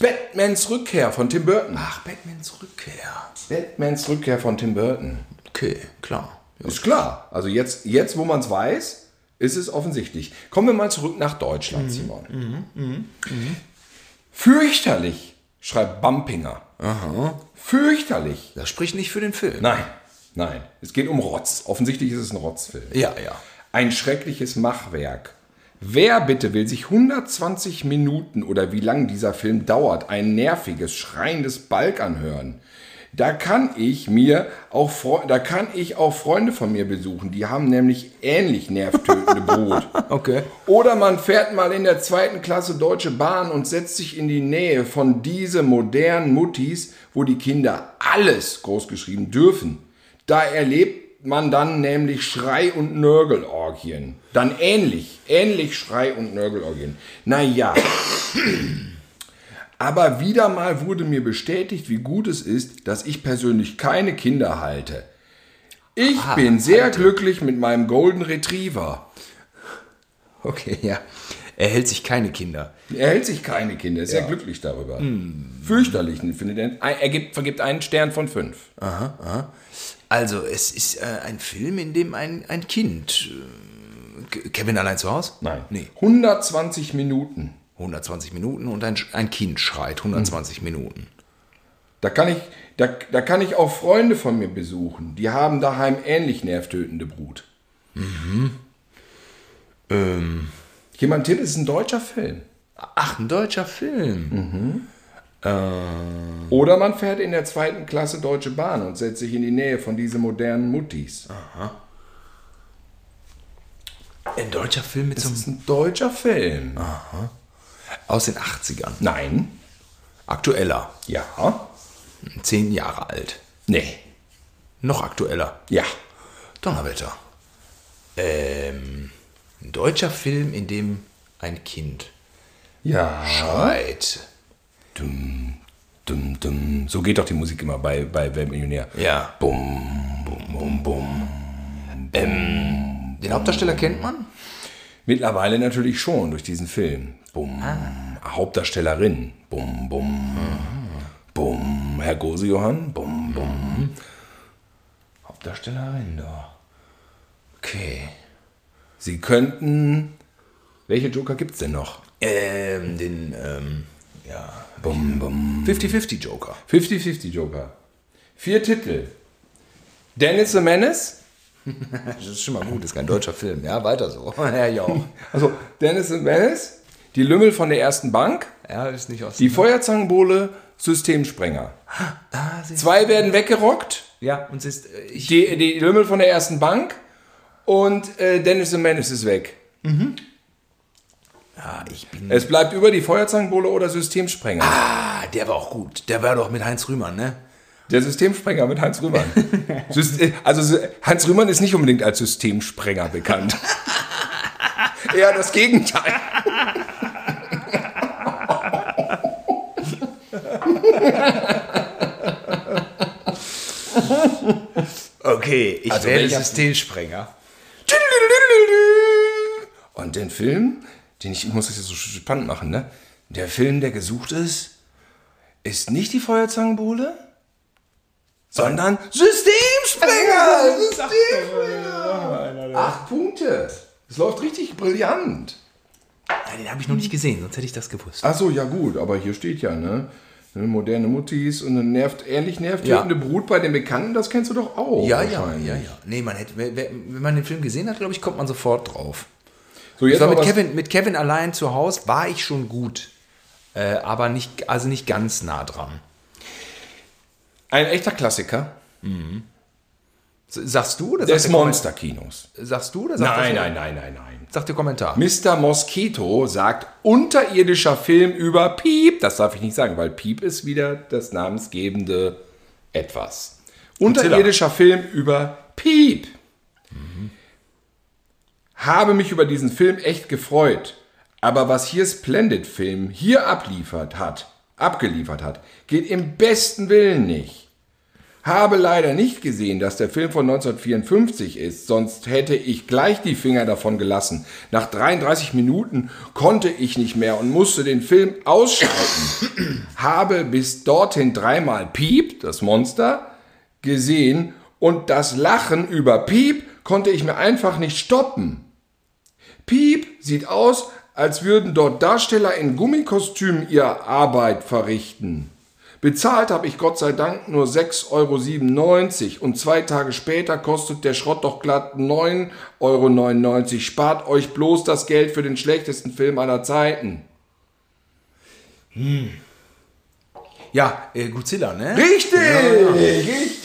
Batmans Rückkehr von Tim Burton. Ach, Batmans Rückkehr. Batmans Rückkehr von Tim Burton. Okay, klar. Ist klar. Also jetzt, jetzt wo man es weiß, ist es offensichtlich. Kommen wir mal zurück nach Deutschland, Simon. Fürchterlich, schreibt Bampinger. Fürchterlich. Das spricht nicht für den Film. Nein, nein. Es geht um Rotz. Offensichtlich ist es ein Rotzfilm. Ja, ja. Ein schreckliches Machwerk. Wer bitte will sich 120 Minuten oder wie lang dieser Film dauert, ein nerviges, schreiendes Balk anhören? Da kann ich mir auch da kann ich auch Freunde von mir besuchen, die haben nämlich ähnlich nervtötende Brot. Okay. Oder man fährt mal in der zweiten Klasse Deutsche Bahn und setzt sich in die Nähe von diese modernen Muttis, wo die Kinder alles großgeschrieben dürfen. Da erlebt man dann nämlich Schrei- und Nörgelorgien. Dann ähnlich, ähnlich Schrei- und Nörgelorgien. Naja. Aber wieder mal wurde mir bestätigt, wie gut es ist, dass ich persönlich keine Kinder halte. Ich bin sehr glücklich mit meinem Golden Retriever. Okay, ja. Er hält sich keine Kinder. Er hält sich keine Kinder, ist sehr glücklich darüber. Fürchterlich, findet er. Er gibt, vergibt einen Stern von fünf. Also, es ist äh, ein Film, in dem ein, ein Kind. Äh, Kevin allein zu Hause? Nein. Nee. 120 Minuten. 120 Minuten und ein, ein Kind schreit 120 Minuten. Da kann, ich, da, da kann ich auch Freunde von mir besuchen. Die haben daheim ähnlich nervtötende Brut. Mhm. Ähm. Mal einen Tipp, es ist ein deutscher Film. Ach, ein deutscher Film. Oder man fährt in der zweiten Klasse Deutsche Bahn und setzt sich in die Nähe von diesen modernen Muttis. Ein deutscher Film mit Es so einem. ist ein deutscher Film. Aus den 80ern. Nein. Aktueller. Ja. Zehn Jahre alt. Nee. Noch aktueller. Ja. Donnerwetter. Ähm, ein deutscher Film, in dem ein Kind Ja. schreit. Dum, dum, dum. So geht doch die Musik immer bei, bei Weltmillionär. Ja. Bum, bum, bum, bum. Den Hauptdarsteller kennt man? Mittlerweile natürlich schon durch diesen Film. Bum. Hauptdarstellerin. Bum, bum. Bum. Herr Gosejohann. Bum, bum. Hauptdarstellerin da. Okay. Sie könnten. Welche Joker gibt's denn noch? Ähm, den, ähm, ja. Bum, bum. 50-50 Joker. 50-50 Joker. Vier Titel. Dennis the Menace. Das ist schon mal gut, das ist kein deutscher Film. Ja, weiter so. Ja, ja. Also Dennis the Menace. Die Lümmel von der ersten Bank. Ja, ist nicht aus. Die Feuerzangenbowle. Systemsprenger. ah, Zwei werden weggerockt. ja, und sie ist, äh, ich, Die, die Lümmel von der ersten Bank. Und äh, Dennis the Menace ist weg. ja, ich bin. Es bleibt über die Feuerzangenbowle oder Systemsprenger. Ah, der war auch gut. Der war doch mit Heinz Rühmann, ne? Der Systemsprenger mit Heinz Rühmann. Also Heinz Rühmann ist nicht unbedingt als Systemsprenger bekannt. Eher das Gegenteil. Okay, ich Also werde Systemsprenger. Und den Film, den ich, ich muss das jetzt so spannend machen, ne? Der Film, der gesucht ist, ist nicht die Feuerzangenbowle, sondern Systemsprenger! Systemsprenger! Acht Punkte. Es läuft richtig brillant. Nein, den habe ich noch nicht gesehen, sonst hätte ich das gewusst. Ach so, ja gut, aber hier steht ja, ne? Eine moderne Muttis und eine nervt, ähnlich nervtötende Brut bei den Bekannten, das kennst du doch auch. Ja, ja, ja, ja. Nee, man hätte, wenn man den Film gesehen hat, glaube ich, kommt man sofort drauf. So, jetzt war mit Kevin, mit Kevin allein zu Hause, war ich schon gut. Äh, aber nicht, also nicht ganz nah dran. Ein echter Klassiker S- Sagst du oder des sagt Komment- Monsterkinos. Sagst du oder sagt Nein, nein, nein, nein, nein. Sagt der Kommentar. Mr. Mosquito sagt unterirdischer Film über Piep. Das darf ich nicht sagen, weil Piep ist wieder das namensgebende etwas. Unterirdischer Film über Piep. Habe mich über diesen Film echt gefreut. Aber was hier Splendid Film hier abliefert hat, abgeliefert hat, geht im besten Willen nicht. Habe leider nicht gesehen, dass der Film von 1954 ist, sonst hätte ich gleich die Finger davon gelassen. Nach 33 Minuten konnte ich nicht mehr und musste den Film ausschalten. Habe bis dorthin dreimal Piep, das Monster, gesehen und das Lachen über Piep konnte ich mir einfach nicht stoppen. Piep sieht aus, als würden dort Darsteller in Gummikostümen ihre Arbeit verrichten. Bezahlt habe ich Gott sei Dank nur 6,97 Euro und zwei Tage später kostet der Schrott doch glatt 9,99 Euro. Spart euch bloß das Geld für den schlechtesten Film aller Zeiten. Ja, äh, Godzilla, ne? Richtig,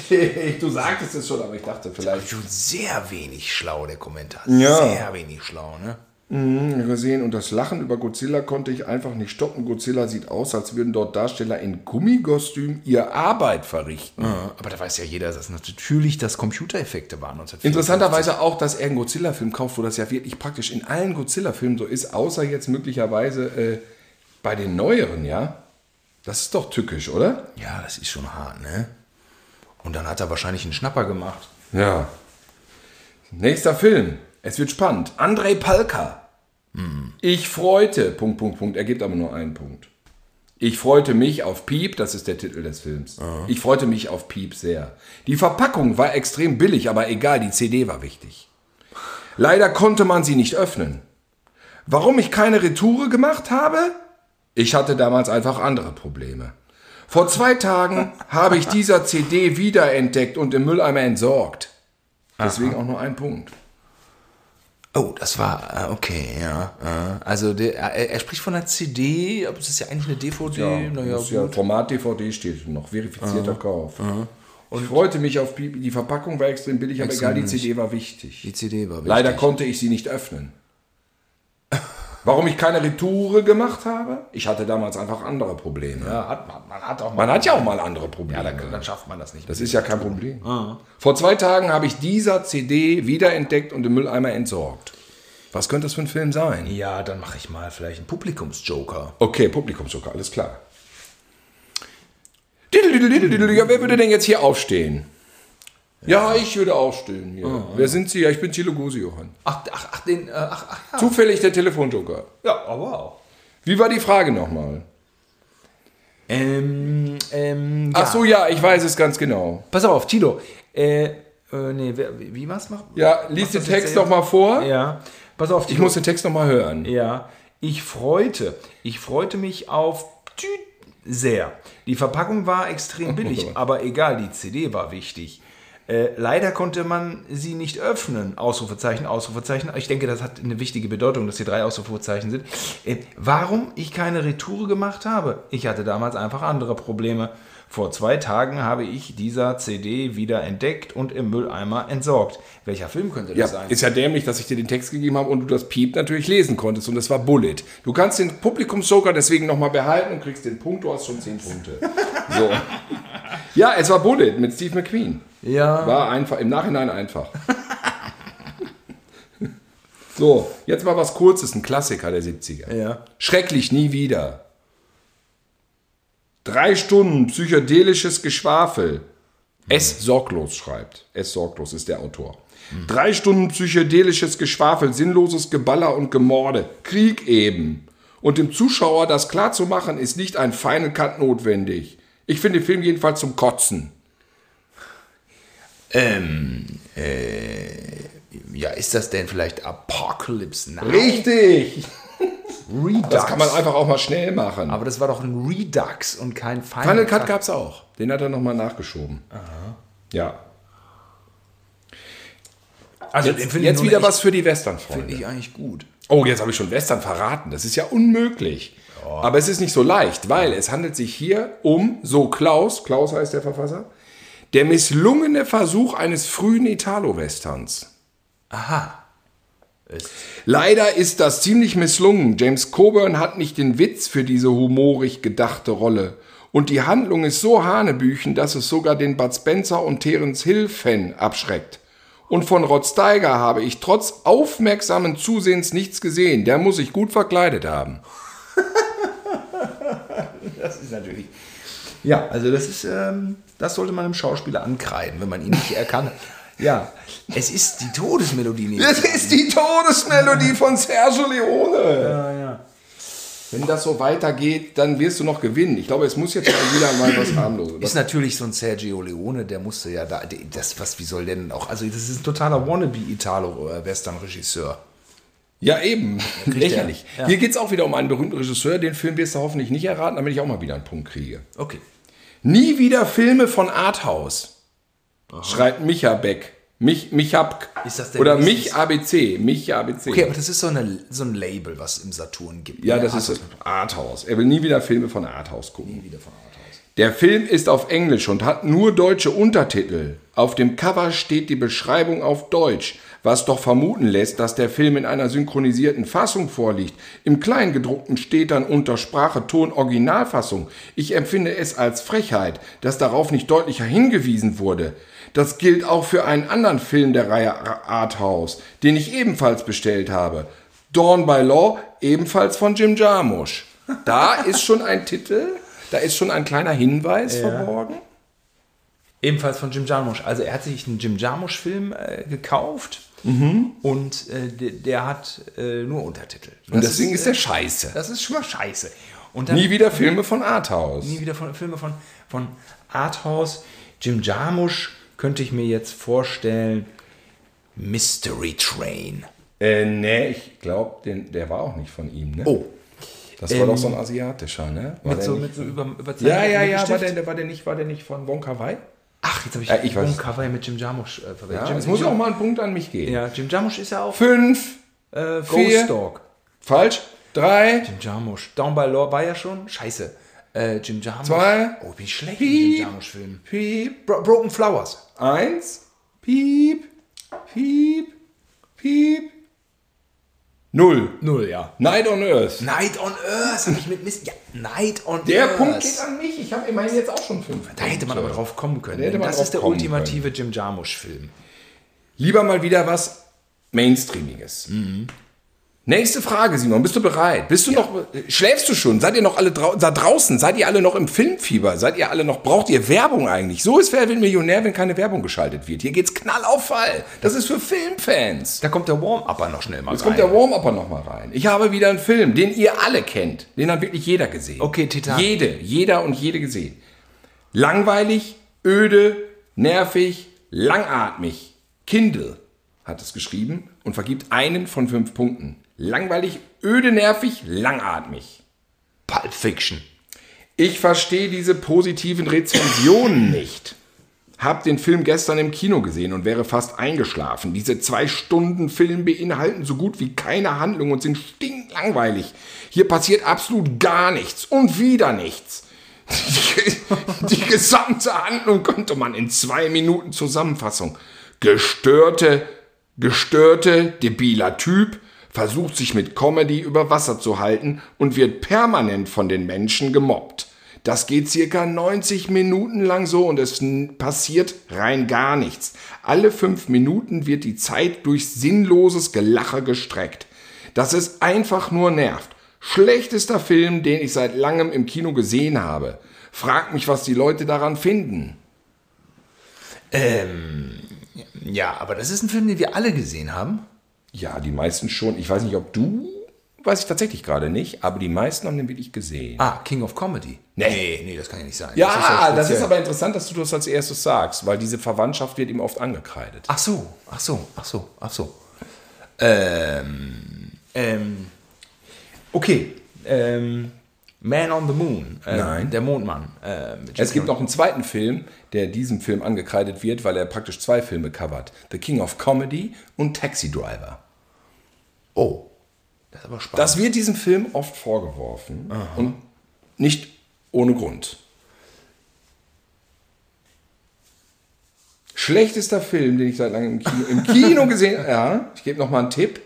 richtig. Du sagtest es schon, aber ich dachte vielleicht. Schon sehr wenig schlau, der Kommentar. Ja. Sehr wenig schlau, ne? Gesehen und das Lachen über Godzilla konnte ich einfach nicht stoppen. Godzilla sieht aus, als würden dort Darsteller in Gummikostüm ihre Arbeit verrichten. Aber da weiß ja jeder, dass natürlich das Computereffekte waren. 1954. Interessanterweise auch, dass er einen Godzilla-Film kauft, wo das ja wirklich praktisch in allen Godzilla-Filmen so ist, außer jetzt möglicherweise äh, bei den neueren, ja. Das ist doch tückisch, oder? Ja, das ist schon hart, ne? Und dann hat er wahrscheinlich einen Schnapper gemacht. Ja. Nächster Film. Es wird spannend. Andrei Palka. Ich freute. Punkt, Punkt, Punkt. Er gibt aber nur einen Punkt. Ich freute mich auf Piep, das ist der Titel des Films. Ich freute mich auf Piep sehr. Die Verpackung war extrem billig, aber egal, die CD war wichtig. Leider konnte man sie nicht öffnen. Warum ich keine Retoure gemacht habe? Ich hatte damals einfach andere Probleme. Vor zwei Tagen habe ich dieser CD wiederentdeckt und im Mülleimer entsorgt. Deswegen auch nur ein Punkt. Oh, das war, äh, okay, ja. äh, Also der, er, er spricht von einer CD, aber es ist ja eigentlich eine DVD. Ja, naja, ist ja. Format-DVD steht noch, verifizierter Kauf. Und ich freute mich auf. Die Verpackung war extrem billig, aber egal, die. CD war wichtig. Die CD war wichtig. Leider konnte ich sie nicht öffnen. Warum ich keine Retoure gemacht habe? Ich hatte damals einfach andere Probleme. Ja, hat, man, man hat auch. Man hat ja auch mal andere Probleme. ja, dann, dann schafft man das nicht. das ist ja kein Problem. Vor zwei Tagen habe ich dieser CD wiederentdeckt und im Mülleimer entsorgt. Was könnte das für ein Film sein? ja, dann mache ich mal vielleicht einen Publikumsjoker. Okay, Publikumsjoker, alles klar. Ja, wer würde denn jetzt hier aufstehen? Ja, ich würde aufstehen. Hier. Wer sind Sie? Ja, ich bin Thilo Gose, Johann. Ach, ach, ach, den, äh, ach, ach, ja. Zufällig der Telefonjoker. Ja, aber auch. Wie war die Frage nochmal? Ähm, ähm, ja. Ach so, ja, ich weiß es ganz genau. Pass auf, Tilo. Äh, äh, nee, wie wie? Mach, Ja, lies den Text jetzt doch mal vor. Ja, pass auf, Ich muss den Text noch mal hören. Ja, ich freute. Ich freute mich auf sehr. Die Verpackung war extrem billig, aber egal, die CD war wichtig. Äh, leider konnte man sie nicht öffnen. Ausrufezeichen, Ausrufezeichen. Ich denke, das hat eine wichtige Bedeutung, dass hier drei Ausrufezeichen sind. Äh, warum ich keine Retour gemacht habe? Ich hatte damals einfach andere Probleme. Vor zwei Tagen habe ich dieser CD wieder entdeckt und im Mülleimer entsorgt. Welcher Film könnte Ja, das sein? ist ja dämlich, dass ich dir den Text gegeben habe und du das Piep natürlich lesen konntest. Und das war Bullet. Du kannst den Publikumsjoker deswegen noch mal behalten und kriegst den Punkt. Du hast schon zehn Punkte. So. Ja, es war Bullet mit Steve McQueen. Ja. War einfach, im Nachhinein einfach. So, jetzt mal was Kurzes, ein Klassiker der 70er. Ja. Schrecklich nie wieder. Drei Stunden psychedelisches Geschwafel. S. Sorglos schreibt. S. Sorglos ist der Autor. Drei Stunden psychedelisches Geschwafel, sinnloses Geballer und Gemorde. Krieg eben. Und dem Zuschauer das klarzumachen, ist nicht ein Final Cut notwendig. Ich finde den Film jedenfalls zum Kotzen. Ähm, äh, ja, ist das denn vielleicht Apocalypse Now? Richtig! Redux. Das kann man einfach auch mal schnell machen. Aber das war doch ein Redux und kein Final, Final Cut gab es auch. Den hat er nochmal nachgeschoben. Ja. Also Jetzt, finde jetzt wieder echt- was für die Finde Western-Freunde. ich eigentlich gut. Oh, jetzt habe ich schon Western verraten. Das ist ja unmöglich. Aber es ist nicht so leicht, weil es handelt sich hier um, so Klaus, Klaus heißt der Verfasser, der misslungene Versuch eines frühen Italo-Westerns. Aha. Es, Leider ist das ziemlich misslungen. James Coburn hat nicht den Witz für diese humorig gedachte Rolle. Und die Handlung ist so hanebüchen, dass es sogar den Bud Spencer und Terence Hill-Fan abschreckt. Und von Rod Steiger habe ich trotz aufmerksamen Zusehens nichts gesehen. Der muss sich gut verkleidet haben. das ist natürlich. Ja, also das ist, ähm, das sollte man einem Schauspieler ankreiden, wenn man ihn nicht erkannt. Ja, es ist die Todesmelodie. ich Das ist die Todesmelodie von Sergio Leone. Ja, ja. Wenn das so weitergeht, dann wirst du noch gewinnen. Ich glaube, es muss jetzt mal wieder mal was harmloses. Ist natürlich so ein Sergio Leone, der musste ja da, das, was, wie soll denn auch, also das ist ein totaler Wannabe-Italo-Western-Regisseur. Ja, eben. Lächerlich. Ja. Hier geht es auch wieder um einen berühmten Regisseur. Den Film wirst du hoffentlich nicht erraten, damit ich auch mal wieder einen Punkt kriege. Okay. Nie wieder Filme von Arthouse. Schreibt Micha Beck. Mich, das der Oder Mich ABC. Mich ABC. Okay, aber das ist so, eine, so ein Label, was im Saturn gibt. ja, ne? das ist das. Arthouse. Er will nie wieder Filme von Arthouse gucken. wieder von Arthouse. Der Film ist auf Englisch und hat nur deutsche Untertitel. Auf dem Cover steht die Beschreibung auf Deutsch, was doch vermuten lässt, dass der Film in einer synchronisierten Fassung vorliegt. Im Kleingedruckten steht dann unter Sprache Ton Originalfassung. Ich empfinde es als Frechheit, dass darauf nicht deutlicher hingewiesen wurde. Das gilt auch für einen anderen Film der Reihe Arthouse, den ich ebenfalls bestellt habe. Dawn by Law, ebenfalls von Jim Jarmusch. Da ist schon ein Titel, da ist schon ein kleiner Hinweis verborgen. Ebenfalls von Jim Jarmusch. Also er hat sich einen Jim Jarmusch-Film äh, gekauft und äh, der, der hat äh, nur Untertitel. Und Das deswegen ist, äh, der scheiße. Das ist schon mal scheiße. Und dann Nie wieder Filme von Arthouse. nie wieder von, Filme von, von Arthouse. Jim Jarmusch könnte ich mir jetzt vorstellen. Mystery Train. Äh, nee, ich glaube, der war auch nicht von ihm, ne? Oh. Das war doch so ein asiatischer, ne? War Mit so, mit so über, über ja, ja, ja, war der, war, der nicht, war der nicht von Wonka Wai? Ach, jetzt habe ich, Ja, ich. Wong Kar-wai mit Jim Jarmusch äh, verwechselt. Ja, es muss Jim, auch mal ein Punkt an mich gehen. Ja, Jim Jarmusch ist ja auch Fünf, äh, vier. Ghost Dog. falsch, drei, Jim Jarmusch. Down by Law war ja schon. Scheiße. Äh, Jim Jarmusch. Zwei. Oh, wie schlecht Piep. Jim Jarmusch-Film. piep, Bro Broken Flowers. eins, piep, piep, piep, null. Null, ja. Night on Earth. Night on Earth habe ich mit Mist. Ja, Night on Der Earth. Punkt geht an mich. Ich habe immerhin jetzt auch schon fünf. Da hätte man aber drauf kommen können. Da das ist der ultimative Jim Jarmusch-Film. Lieber mal wieder was Mainstreamiges. Nächste Frage, Simon. Bist du bereit? Bist du noch, schläfst du schon? Seid ihr noch alle drau da draußen? Seid ihr alle noch im Filmfieber? Seid ihr alle noch, braucht ihr Werbung eigentlich? So ist Wer will Millionär, wenn keine Werbung geschaltet wird. Hier geht's knall auf Fall. Das ist für Filmfans. Da kommt der Warm-Upper noch schnell mal Jetzt rein. kommt der Warm-Upper noch mal rein. Ich habe wieder einen Film, den ihr alle kennt. Den hat wirklich jeder gesehen. Okay, Titan. Jede, jeder und jede gesehen. Langweilig, öde, nervig, langatmig. Kindle hat es geschrieben und vergibt einen von fünf Punkten. Langweilig, öde, nervig, langatmig. Pulp Fiction. Ich verstehe diese positiven Rezensionen nicht. Hab den Film gestern im Kino gesehen und wäre fast eingeschlafen. Diese zwei Stunden Film beinhalten so gut wie keine Handlung und sind stinklangweilig. Hier passiert absolut gar nichts und wieder nichts. Die, die gesamte Handlung könnte man in zwei Minuten Zusammenfassung. Gestörte, gestörte, debiler Typ, versucht sich mit Comedy über Wasser zu halten und wird permanent von den Menschen gemobbt. Das geht circa 90 Minuten lang so und es passiert rein gar nichts. Alle fünf Minuten wird die Zeit durch sinnloses Gelache gestreckt. Dass es einfach nur nervt. Schlechtester Film, den ich seit langem im Kino gesehen habe. Frag mich, was die Leute daran finden. Ja, aber das ist ein Film, den wir alle gesehen haben. Ja, die meisten schon. Ich weiß nicht, ob du, weiß ich tatsächlich gerade nicht, aber die meisten haben den wirklich gesehen. Ah, King of Comedy. Nee. nee, nee, das kann ja nicht sein. Ja, das ist, speziell. aber interessant, dass du das als erstes sagst, weil diese Verwandtschaft wird ihm oft angekreidet. Ach so, ach so, ach so, ach so. Ähm, ähm, okay. Ähm, Man on the Moon. Ähm, Nein. Der Mondmann. Äh, Es gibt noch einen zweiten Film, der diesem Film angekreidet wird, weil er praktisch zwei Filme covert. The King of Comedy und Taxi Driver. Oh, das ist aber spannend. Das wird diesem Film oft vorgeworfen und nicht ohne Grund. Schlechtester Film, den ich seit langem im Kino, im Kino gesehen habe. Ja, ich gebe noch mal einen Tipp.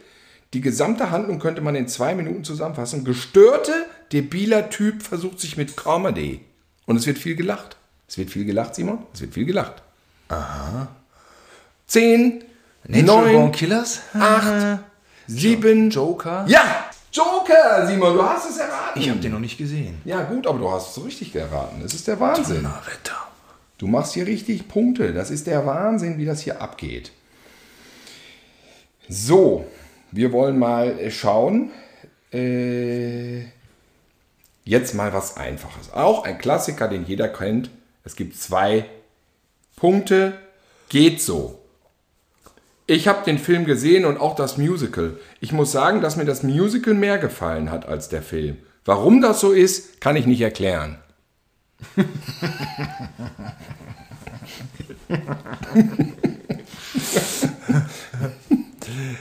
Die gesamte Handlung könnte man in zwei Minuten zusammenfassen. Gestörte, debiler Typ versucht sich mit Comedy. Und es wird viel gelacht. Es wird viel gelacht, Simon. Es wird viel gelacht. Aha. Zehn, Natural Born neun, Killers? acht, sieben. Joker? Ja, Joker, Simon, du hast es erraten. Ich habe den noch nicht gesehen. Ja, gut, aber du hast es so richtig erraten. Das ist der Wahnsinn. Donnerwetter. Du machst hier richtig Punkte. Das ist der Wahnsinn, wie das hier abgeht. So, wir wollen mal äh, schauen. Äh, jetzt mal was Einfaches. Auch ein Klassiker, den jeder kennt. Es gibt zwei Punkte. Geht so. Ich habe den Film gesehen und auch das Musical. Ich muss sagen, dass mir das Musical mehr gefallen hat als der Film. Warum das so ist, kann ich nicht erklären.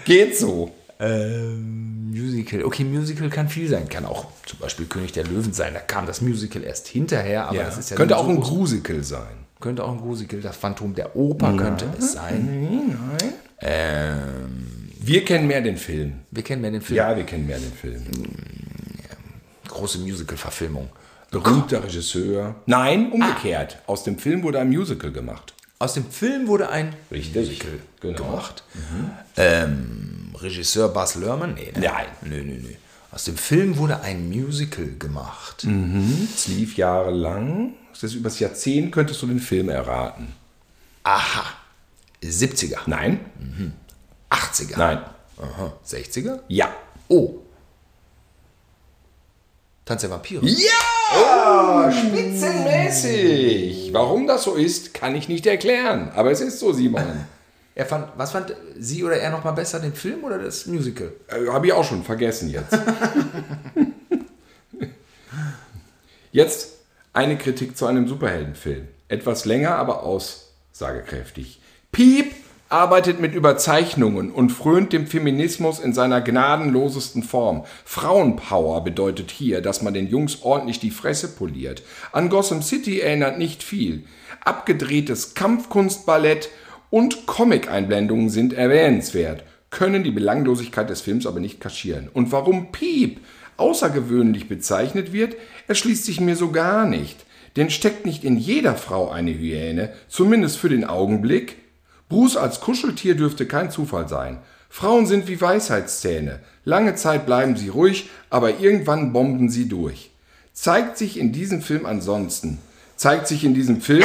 Geht so. Ähm, Musical. Okay, Musical kann viel sein. Kann auch zum Beispiel König der Löwen sein. Da kam das Musical erst hinterher, aber Ja. das ist ja Könnte auch so ein. Grusical sein. Könnte auch ein Musical. Das Phantom der Oper könnte es sein. Nein. Ähm, Wir kennen mehr den Film. wir kennen ja den Film. Ja, wir kennen mehr den Film. Große Musical-Verfilmung. Berühmter Regisseur. Nein, umgekehrt. Aus dem Film wurde ein Musical gemacht. Aus dem Film wurde ein Richtig. Musical Genau. gemacht. Ähm, Regisseur Bas Lerman? Nee, ne? Nein. Nö, nö, nö. Aus dem Film wurde ein Musical gemacht. Es lief jahrelang. Das übers Jahrzehnt könntest du den Film erraten. Aha. 70er. Nein? 80er. Nein. Aha. 60er? Ja. Oh. Tanz der Vampire. Ja! Spitzenmäßig! Warum das so ist, kann ich nicht erklären. Aber es ist so, Simon. Er fand, was fand sie oder er noch mal besser, den Film oder das Musical? Äh, Habe ich auch schon vergessen jetzt. jetzt eine Kritik zu einem Superheldenfilm. Etwas länger, aber aussagekräftig. Piep arbeitet mit Überzeichnungen und frönt dem Feminismus in seiner gnadenlosesten Form. Frauenpower bedeutet hier, dass man den Jungs ordentlich die Fresse poliert. An Gotham City erinnert nicht viel. Abgedrehtes Kampfkunstballett und Comic-Einblendungen sind erwähnenswert, können die Belanglosigkeit des Films aber nicht kaschieren. Und warum Piep außergewöhnlich bezeichnet wird, erschließt sich mir so gar nicht. Denn steckt nicht in jeder Frau eine Hyäne, zumindest für den Augenblick? Bruce als Kuscheltier dürfte kein Zufall sein. Frauen sind wie Weisheitszähne. Lange Zeit bleiben sie ruhig, aber irgendwann bomben sie durch. Zeigt sich in diesem Film ansonsten. Zeigt sich in diesem Film.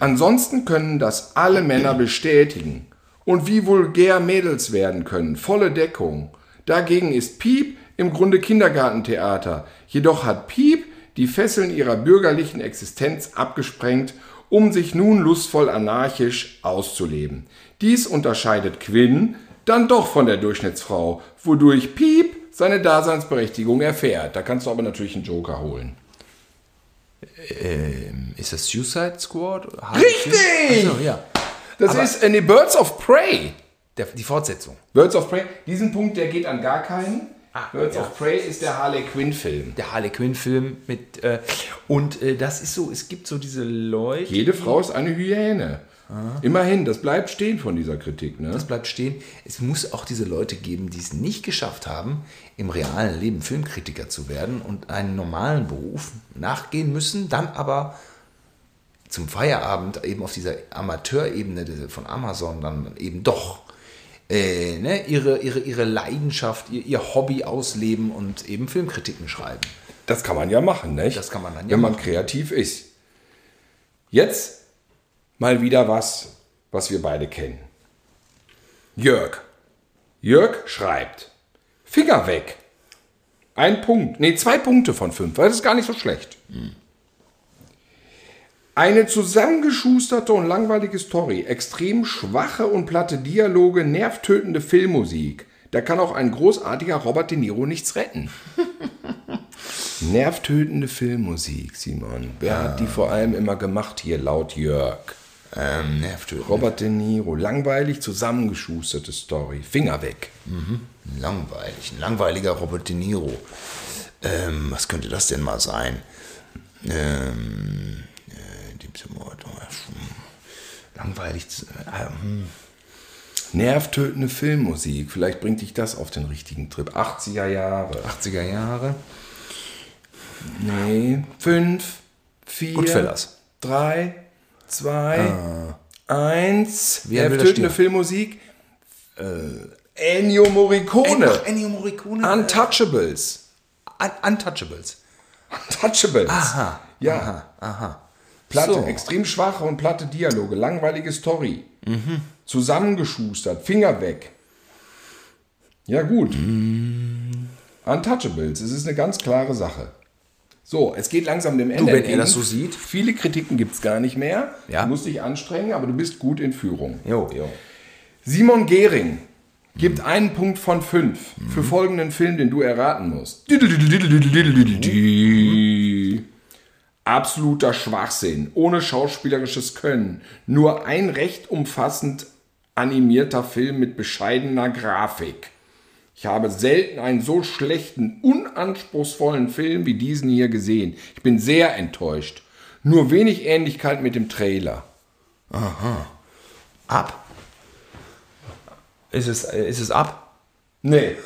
Ansonsten können das alle Männer bestätigen. Und wie vulgär Mädels werden können. Volle Deckung. Dagegen ist Piep im Grunde Kindergartentheater. Jedoch hat Piep die Fesseln ihrer bürgerlichen Existenz abgesprengt um sich nun lustvoll anarchisch auszuleben. Dies unterscheidet Quinn dann doch von der Durchschnittsfrau, wodurch Piep seine Daseinsberechtigung erfährt. Da kannst du aber natürlich einen Joker holen. Ähm, ist das Suicide Squad? Richtig! Achso, ja. Das Aber- ist äh, nee, Birds of Prey. Der, die Fortsetzung. Birds of Prey, diesen Punkt, der geht an gar keinen. Ah, Birds ja. of Prey ist der Harley Quinn-Film. Der Harley Quinn-Film mit. Äh, und äh, das ist so, es gibt so diese Leute. Jede Frau ist eine Hyäne. Immerhin, das bleibt stehen von dieser Kritik. Ne? Das bleibt stehen. Es muss auch diese Leute geben, die es nicht geschafft haben, im realen Leben Filmkritiker zu werden und einen normalen Beruf nachgehen müssen, dann aber zum Feierabend eben auf dieser Amateurebene von Amazon dann eben doch äh, ne, ihre, ihre, ihre Leidenschaft, ihr, ihr Hobby ausleben und eben Filmkritiken schreiben. Das kann man ja machen, nicht? Das kann man dann ja Wenn man machen. kreativ ist. Jetzt mal wieder was, was wir beide kennen. Jörg. Jörg schreibt. Finger weg. Ein Punkt. Nee, zwei Punkte von fünf. weil Das ist gar nicht so schlecht. Eine zusammengeschusterte und langweilige Story, extrem schwache und platte Dialoge, nervtötende Filmmusik. Da kann auch ein großartiger Robert De Niro nichts retten. Nervtötende Filmmusik, Simon. Wer hat die vor allem immer gemacht hier, laut Jörg? Ähm, nervtötend. Robert De Niro. Langweilig zusammengeschusterte Story. Finger weg. Langweilig, ein langweiliger Robert De Niro. Ähm, was könnte das denn mal sein? Ähm, äh, langweilig. zu- Äh, hm. Nervtötende Filmmusik. Vielleicht bringt dich das auf den richtigen Trip. 80er Jahre. 80er Jahre. Nee. Fünf, vier, Goodfellas. drei, zwei, eins. Wer Nervtötende? Filmmusik. Äh, Ennio Morricone. Ach, Ennio Morricone. Untouchables. Un Untouchables. Untouchables. Aha. Ja. Aha. Aha. Platte, So. extrem schwache und platte Dialoge, langweilige Story. Mhm. Zusammengeschustert, Finger weg. Ja, gut. Mhm. Untouchables, es ist eine ganz klare Sache. So, es geht langsam dem Ende. wenn er das so sieht. Viele Kritiken gibt es gar nicht mehr. Ja. Du musst dich anstrengen, aber du bist gut in Führung. Jo, jo. Simon Gehring gibt Mhm. einen Punkt von fünf für folgenden Film, den du erraten musst. Absoluter Schwachsinn, ohne schauspielerisches Können. Nur ein recht umfassend animierter Film mit bescheidener Grafik. Ich habe selten einen so schlechten, unanspruchsvollen Film wie diesen hier gesehen. Ich bin sehr enttäuscht. Nur wenig Ähnlichkeit mit dem Trailer. Ab. Ist es, ist es ab? Nee.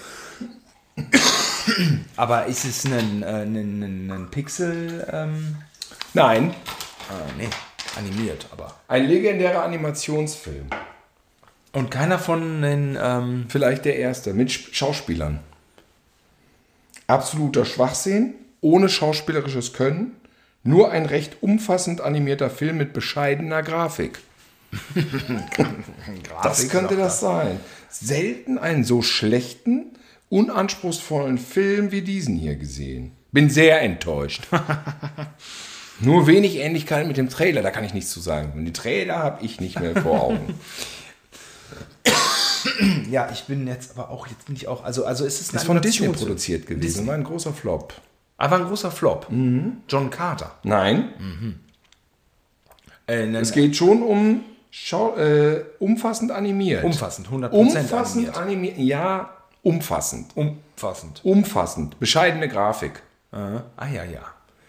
Aber ist es ein, äh, ein, ein, ein Pixel? Ähm, Nein, ah, nee, animiert, aber. ein legendärer Animationsfilm. Und keiner von den. Ähm, Vielleicht der erste, mit Sch- Schauspielern. Absoluter Schwachsinn, ohne schauspielerisches Können, nur ein recht umfassend animierter Film mit bescheidener Grafik. Das könnte das sein. Selten einen so schlechten, unanspruchsvollen Film wie diesen hier gesehen. Bin sehr enttäuscht. Nur wenig Ähnlichkeit mit dem Trailer, da kann ich nichts zu sagen. Und die Trailer habe ich nicht mehr vor Augen. Ja, ich bin jetzt aber auch, jetzt bin ich auch, also, also ist es Ist von Disney produziert gewesen, war ein großer Flop. Aber ein großer Flop. John Carter. Nein, Äh, ne, es geht schon um Schau äh, umfassend animiert. umfassend, 100% umfassend animiert. animiert. Ja, umfassend. Umfassend. Umfassend. Bescheidene Grafik. Ah, ja, ja.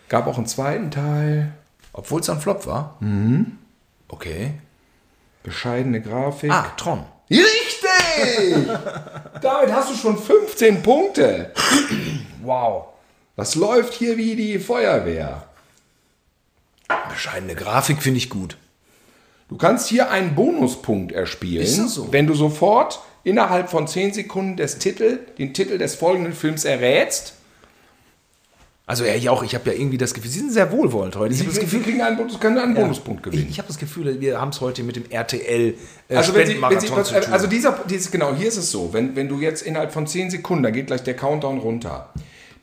Gab auch einen zweiten Teil. Obwohl es ein Flop war? Mhm. Okay. Bescheidene Grafik. Ah, Tron. Richtig! Damit hast du schon 15 Punkte. Wow. Das läuft hier wie die Feuerwehr. Bescheidene Grafik finde ich gut. Du kannst hier einen Bonuspunkt erspielen, Ist das so? wenn du sofort innerhalb von 10 Sekunden des Titel, den Titel des folgenden Films errätst. Also ja, ich auch, ich habe ja irgendwie das Gefühl, Sie sind sehr wohlwollend heute. Ich habe das Sie Gefühl, kriegen einen, Bonus- können einen Bonuspunkt ich, gewinnen. ich habe das Gefühl, wir haben es heute mit dem RTL äh, Also, wenn Sie, wenn Sie, also dieser, dieses, genau, hier ist es so, wenn, wenn du jetzt innerhalb von 10 Sekunden, da geht gleich der Countdown runter,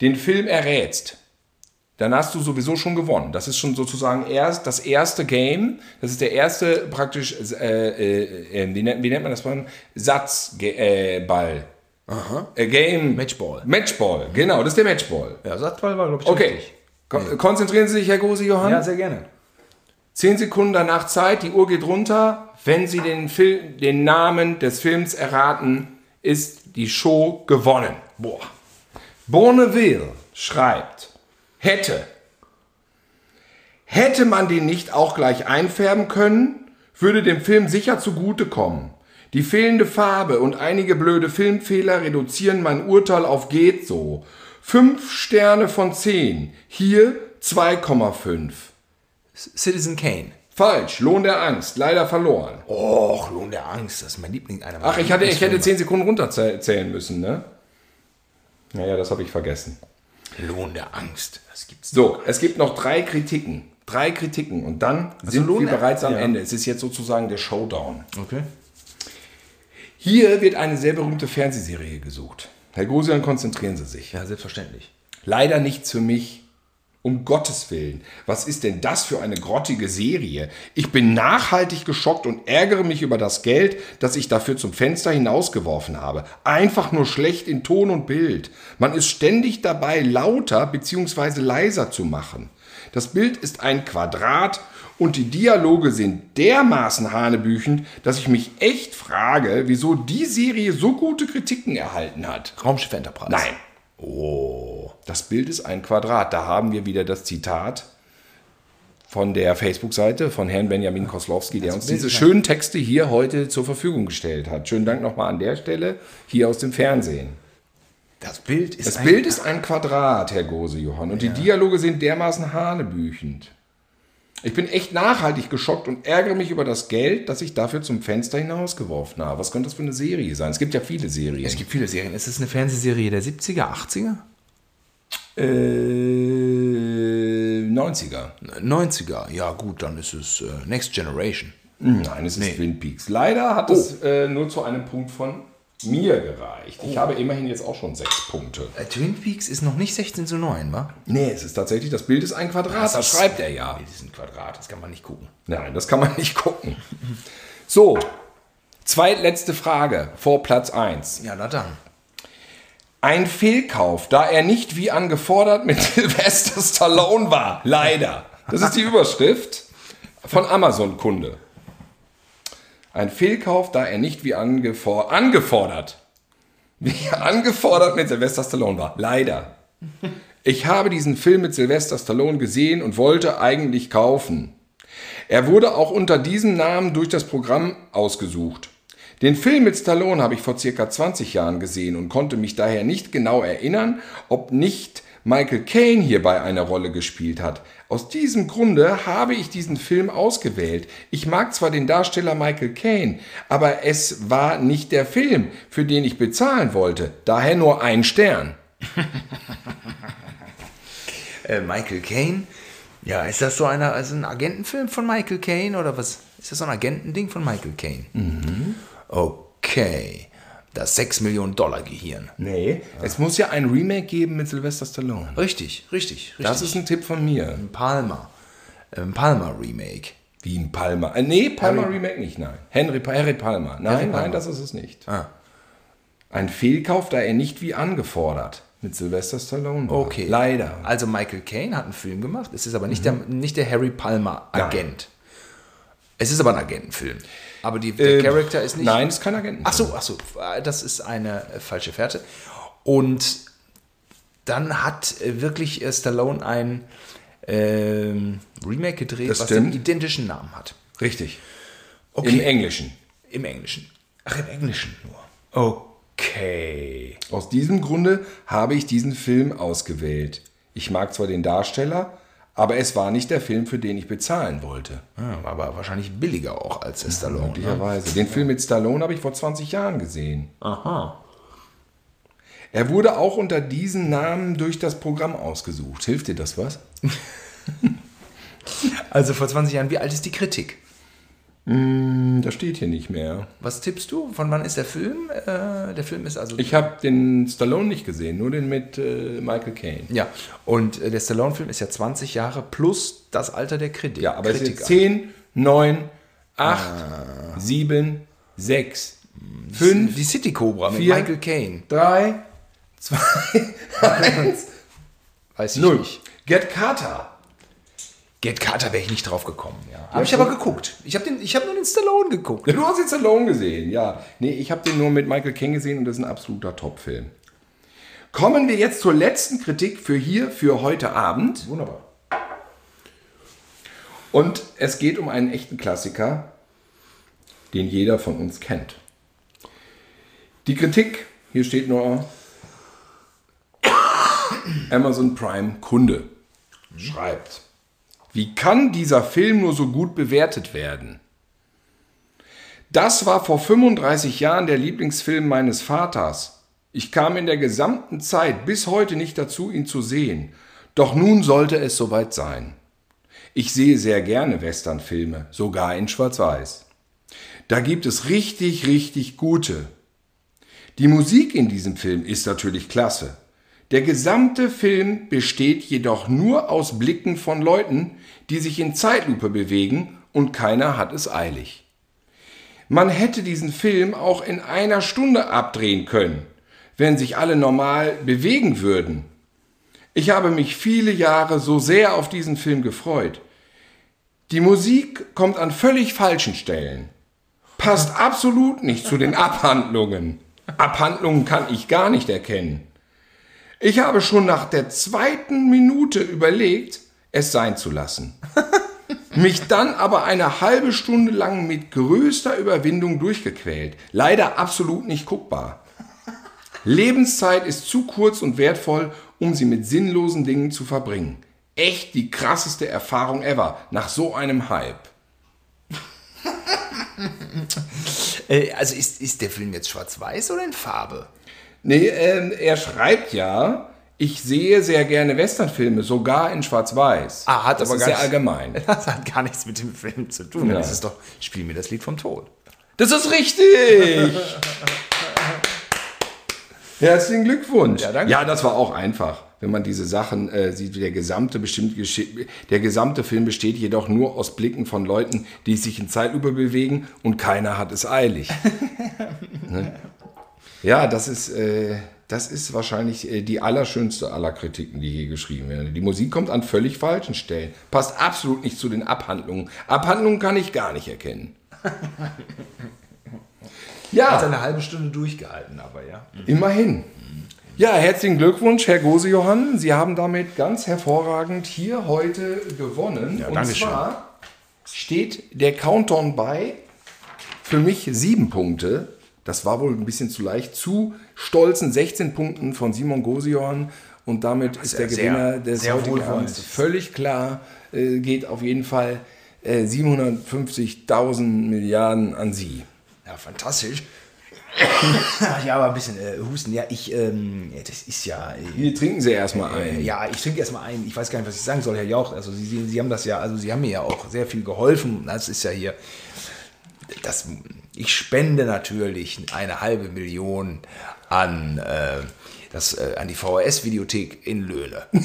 den Film errätst, dann hast du sowieso schon gewonnen. Das ist schon sozusagen erst das erste Game, das ist der erste praktisch, äh, äh, äh, wie, nennt, wie nennt man das? Satzball. Ball. Äh, Game. Matchball. Matchball, genau, das ist der Matchball. ja, Satzball war, glaube ich, Okay. richtig. Kon konzentrieren Sie sich, Herr Gose Johann. Ja, sehr gerne. Zehn Sekunden danach Zeit, die Uhr geht runter. Wenn Sie den, Film, den Namen des Films erraten, ist die Show gewonnen. Boah. Bonneville schreibt, hätte. Hätte man den nicht auch gleich einfärben können, würde dem Film sicher zugutekommen. Die fehlende Farbe und einige blöde Filmfehler reduzieren mein Urteil auf geht so. Fünf Sterne von zehn. Hier 2,5. Citizen Kane. Falsch, Lohn der Angst, leider verloren. Och, Lohn der Angst, das ist mein Liebling. Einer Ach, ich, hatte, ich hätte Lieblingsfilme. 10 Sekunden runterzählen müssen, ne? Naja, das habe ich vergessen. Lohn der Angst, das gibt's So, es gibt noch drei Kritiken. Drei Kritiken und dann sind Lohn wir bereits am ja. Ende. Es ist jetzt sozusagen der Showdown. Okay. Hier wird eine sehr berühmte Fernsehserie gesucht. Herr Gosian, konzentrieren Sie sich. Ja, selbstverständlich. Leider nichts für mich. Um Gottes Willen. Was ist denn das für eine grottige Serie? Ich bin nachhaltig geschockt und ärgere mich über das Geld, das ich dafür zum Fenster hinausgeworfen habe. Einfach nur schlecht in Ton und Bild. Man ist ständig dabei, lauter bzw. leiser zu machen. Das Bild ist ein Quadrat und die Dialoge sind dermaßen hanebüchend, dass ich mich echt frage, wieso die Serie so gute Kritiken erhalten hat. Raumschiff Enterprise. Nein. Oh. Das Bild ist ein Quadrat. Da haben wir wieder das Zitat von der Facebook-Seite von Herrn Benjamin Koslowski, der uns Bild diese schönen Texte hier heute zur Verfügung gestellt hat. Schönen Dank nochmal an der Stelle, hier aus dem Fernsehen. Das Bild ist Das ein- Bild ist ein Quadrat, Herr Gose Johann, und die Dialoge sind dermaßen hanebüchend. Ich bin echt nachhaltig geschockt und ärgere mich über das Geld, das ich dafür zum Fenster hinausgeworfen habe. Was könnte das für eine Serie sein? Es gibt ja viele Serien. Es gibt viele Serien. Ist es eine Fernsehserie der 70er, 80er? Äh, 90er. 90er. Ja, gut, dann ist es äh, Next Generation. Nein, es ist Twin Peaks. Leider hat es äh, nur zu einem Punkt von mir gereicht. Ich habe immerhin jetzt auch schon sechs Punkte. Äh, Twin Peaks ist noch nicht 16 zu 9, wa? Nee, es ist tatsächlich, das Bild ist ein Quadrat, das schreibt er ja. Das ist ein Quadrat, das kann man nicht gucken. Nein, das kann man nicht gucken. So, zweitletzte Frage vor Platz 1. Ja, na dann. Ein Fehlkauf, da er nicht wie angefordert mit Sylvester Stallone war. Leider. Das ist die Überschrift von Amazon-Kunde. Ein Fehlkauf, da er nicht wie angefor angefordert, wie angefordert mit Sylvester Stallone war. Leider. Ich habe diesen Film mit Sylvester Stallone gesehen und wollte eigentlich kaufen. Er wurde auch unter diesem Namen durch das Programm ausgesucht. Den Film mit Stallone habe ich vor circa 20 Jahren gesehen und konnte mich daher nicht genau erinnern, ob nicht Michael Caine hierbei eine Rolle gespielt hat. Aus diesem Grunde habe ich diesen Film ausgewählt. Ich mag zwar den Darsteller Michael Caine, aber es war nicht der Film, für den ich bezahlen wollte. Daher nur ein Stern. Äh, Michael Caine. Ja, ist das so einer, also ein Agentenfilm von Michael Caine oder was? Ist das so ein Agentending von Michael Caine? Okay. Das 6 Millionen Dollar Gehirn. Nee, es muss ja ein Remake geben mit Sylvester Stallone. Richtig, richtig, richtig. Das ist ein Tipp von mir. ein Palmer. Ein Palmer Remake. Wie ein Palmer. Äh, nee, Palmer Remake nicht, nein. Henry, Harry Palmer. Nein, Palmer. nein, das ist es nicht. Ah. Ein Fehlkauf, da er nicht wie angefordert mit Sylvester Stallone war. Okay. Leider. Also Michael Caine hat einen Film gemacht. Es ist aber nicht, der, nicht der Harry Palmer Agent. Es ist aber ein Agentenfilm. Aber die, der Ähm, Charakter ist nicht. Nein, ist kein Agent. Ach so, ach so. Das ist eine äh, falsche Fährte. Und dann hat äh, wirklich äh, Stallone ein ähm, Remake gedreht, Das was stimmt. den identischen Namen hat. Richtig. Okay. Im Englischen. Im Englischen. Ach, im Englischen nur. Okay. Aus diesem Grunde habe ich diesen Film ausgewählt. Ich mag zwar den Darsteller, aber es war nicht der Film, für den ich bezahlen wollte. Ja, war aber wahrscheinlich billiger auch als der Stallone. Ne? Möglicherweise. Den Film mit Stallone habe ich vor 20 Jahren gesehen. Aha. Er wurde auch unter diesem Namen durch das Programm ausgesucht. Hilft dir das was? Also vor 20 Jahren, wie alt ist die Kritik? Hm, Das steht hier nicht mehr. Was tippst du? Von wann ist der Film? Äh, der Film ist also. Ich habe den Stallone nicht gesehen, nur den mit äh, Michael Caine. ja, und äh, der Stallone-Film ist ja 20 Jahre plus das Alter der Kritik. Ja, aber es Kritiker. ist 10, 9, 8, 7, 6, 5, Die City Cobra mit. Michael Caine. 3, 2, 1, Weiß ich 0. nicht. Get Carter. Get Carter wäre ich nicht drauf gekommen. Ja. Habe ich aber geguckt. Ich habe hab nur den Stallone geguckt. Du hast jetzt Stallone gesehen, ja. Nee, ich habe den nur mit Michael Caine gesehen und das ist ein absoluter Top-Film. Kommen wir jetzt zur letzten Kritik für hier, für heute Abend. Wunderbar. Und es geht um einen echten Klassiker, den jeder von uns kennt. Die Kritik, hier steht nur Amazon Prime Kunde, schreibt, wie kann dieser Film nur so gut bewertet werden? Das war vor 35 Jahren der Lieblingsfilm meines Vaters. Ich kam in der gesamten Zeit bis heute nicht dazu, ihn zu sehen. Doch nun sollte es soweit sein. Ich sehe sehr gerne Westernfilme, sogar in Schwarz-Weiß. Da gibt es richtig, richtig gute. Die Musik in diesem Film ist natürlich klasse. Der gesamte Film besteht jedoch nur aus Blicken von Leuten, die sich in Zeitlupe bewegen und keiner hat es eilig. Man hätte diesen Film auch in einer Stunde abdrehen können, wenn sich alle normal bewegen würden. Ich habe mich viele Jahre so sehr auf diesen Film gefreut. Die Musik kommt an völlig falschen Stellen. Passt absolut nicht zu den Abhandlungen. Abhandlungen kann ich gar nicht erkennen. Ich habe schon nach der zweiten Minute überlegt, es sein zu lassen. Mich dann aber eine halbe Stunde lang mit größter Überwindung durchgequält. Leider absolut nicht guckbar. Lebenszeit ist zu kurz und wertvoll, um sie mit sinnlosen Dingen zu verbringen. Echt die krasseste Erfahrung ever nach so einem Hype. Äh, also ist, ist der Film jetzt schwarz-weiß oder in Farbe? Nee, ähm, er schreibt ja, ich sehe sehr gerne Westernfilme, sogar in Schwarz-Weiß. Ah, hat das aber gar sehr allgemein. Das hat gar nichts mit dem Film zu tun. Ja. Das ist doch, spiel mir das Lied vom Tod. Das ist richtig! Herzlichen Glückwunsch. Ja, danke. Ja, das war auch einfach. Wenn man diese Sachen äh, sieht, der gesamte, bestimmt, der gesamte Film besteht jedoch nur aus Blicken von Leuten, die sich in Zeitlupe bewegen und keiner hat es eilig. ne? Ja, das ist, äh, das ist wahrscheinlich äh, die allerschönste aller Kritiken, die hier geschrieben werden. Die Musik kommt an völlig falschen Stellen. Passt absolut nicht zu den Abhandlungen. Abhandlungen kann ich gar nicht erkennen. ja. Hat eine halbe Stunde durchgehalten, aber ja. Immerhin. Ja, herzlichen Glückwunsch, Herr Gose-Johann. Sie haben damit ganz hervorragend hier heute gewonnen. Ja, Und danke schön. zwar steht der Countdown bei für mich sieben Punkte. Das war wohl ein bisschen zu leicht. Zu stolzen 16 Punkten von Simon Gose-Johann. Und damit ist der sehr- Gewinner des sehr heutigen. Abends völlig klar. Äh, geht auf jeden Fall äh, 750.000 Milliarden an Sie. Ja, fantastisch. ja, aber ein bisschen äh, Husten. Ja, ich, ähm, das ist ja. Äh, Hier trinken Sie erstmal ein. ja, ich trinke erstmal ein. Ich weiß gar nicht, was ich sagen soll, Herr Jauch. Also Sie, Sie, Sie haben das ja, also Sie haben mir ja auch sehr viel geholfen. Das ist ja hier. Das, Ich spende natürlich eine halbe Million an, äh, das, äh, an die VHS-Videothek in Löhle.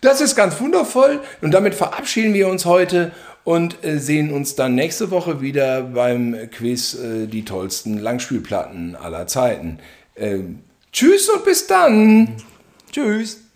Das ist ganz wundervoll und damit verabschieden wir uns heute und äh, sehen uns dann nächste Woche wieder beim Quiz äh, die tollsten Langspielplatten aller Zeiten. Ähm, tschüss und bis dann. Tschüss.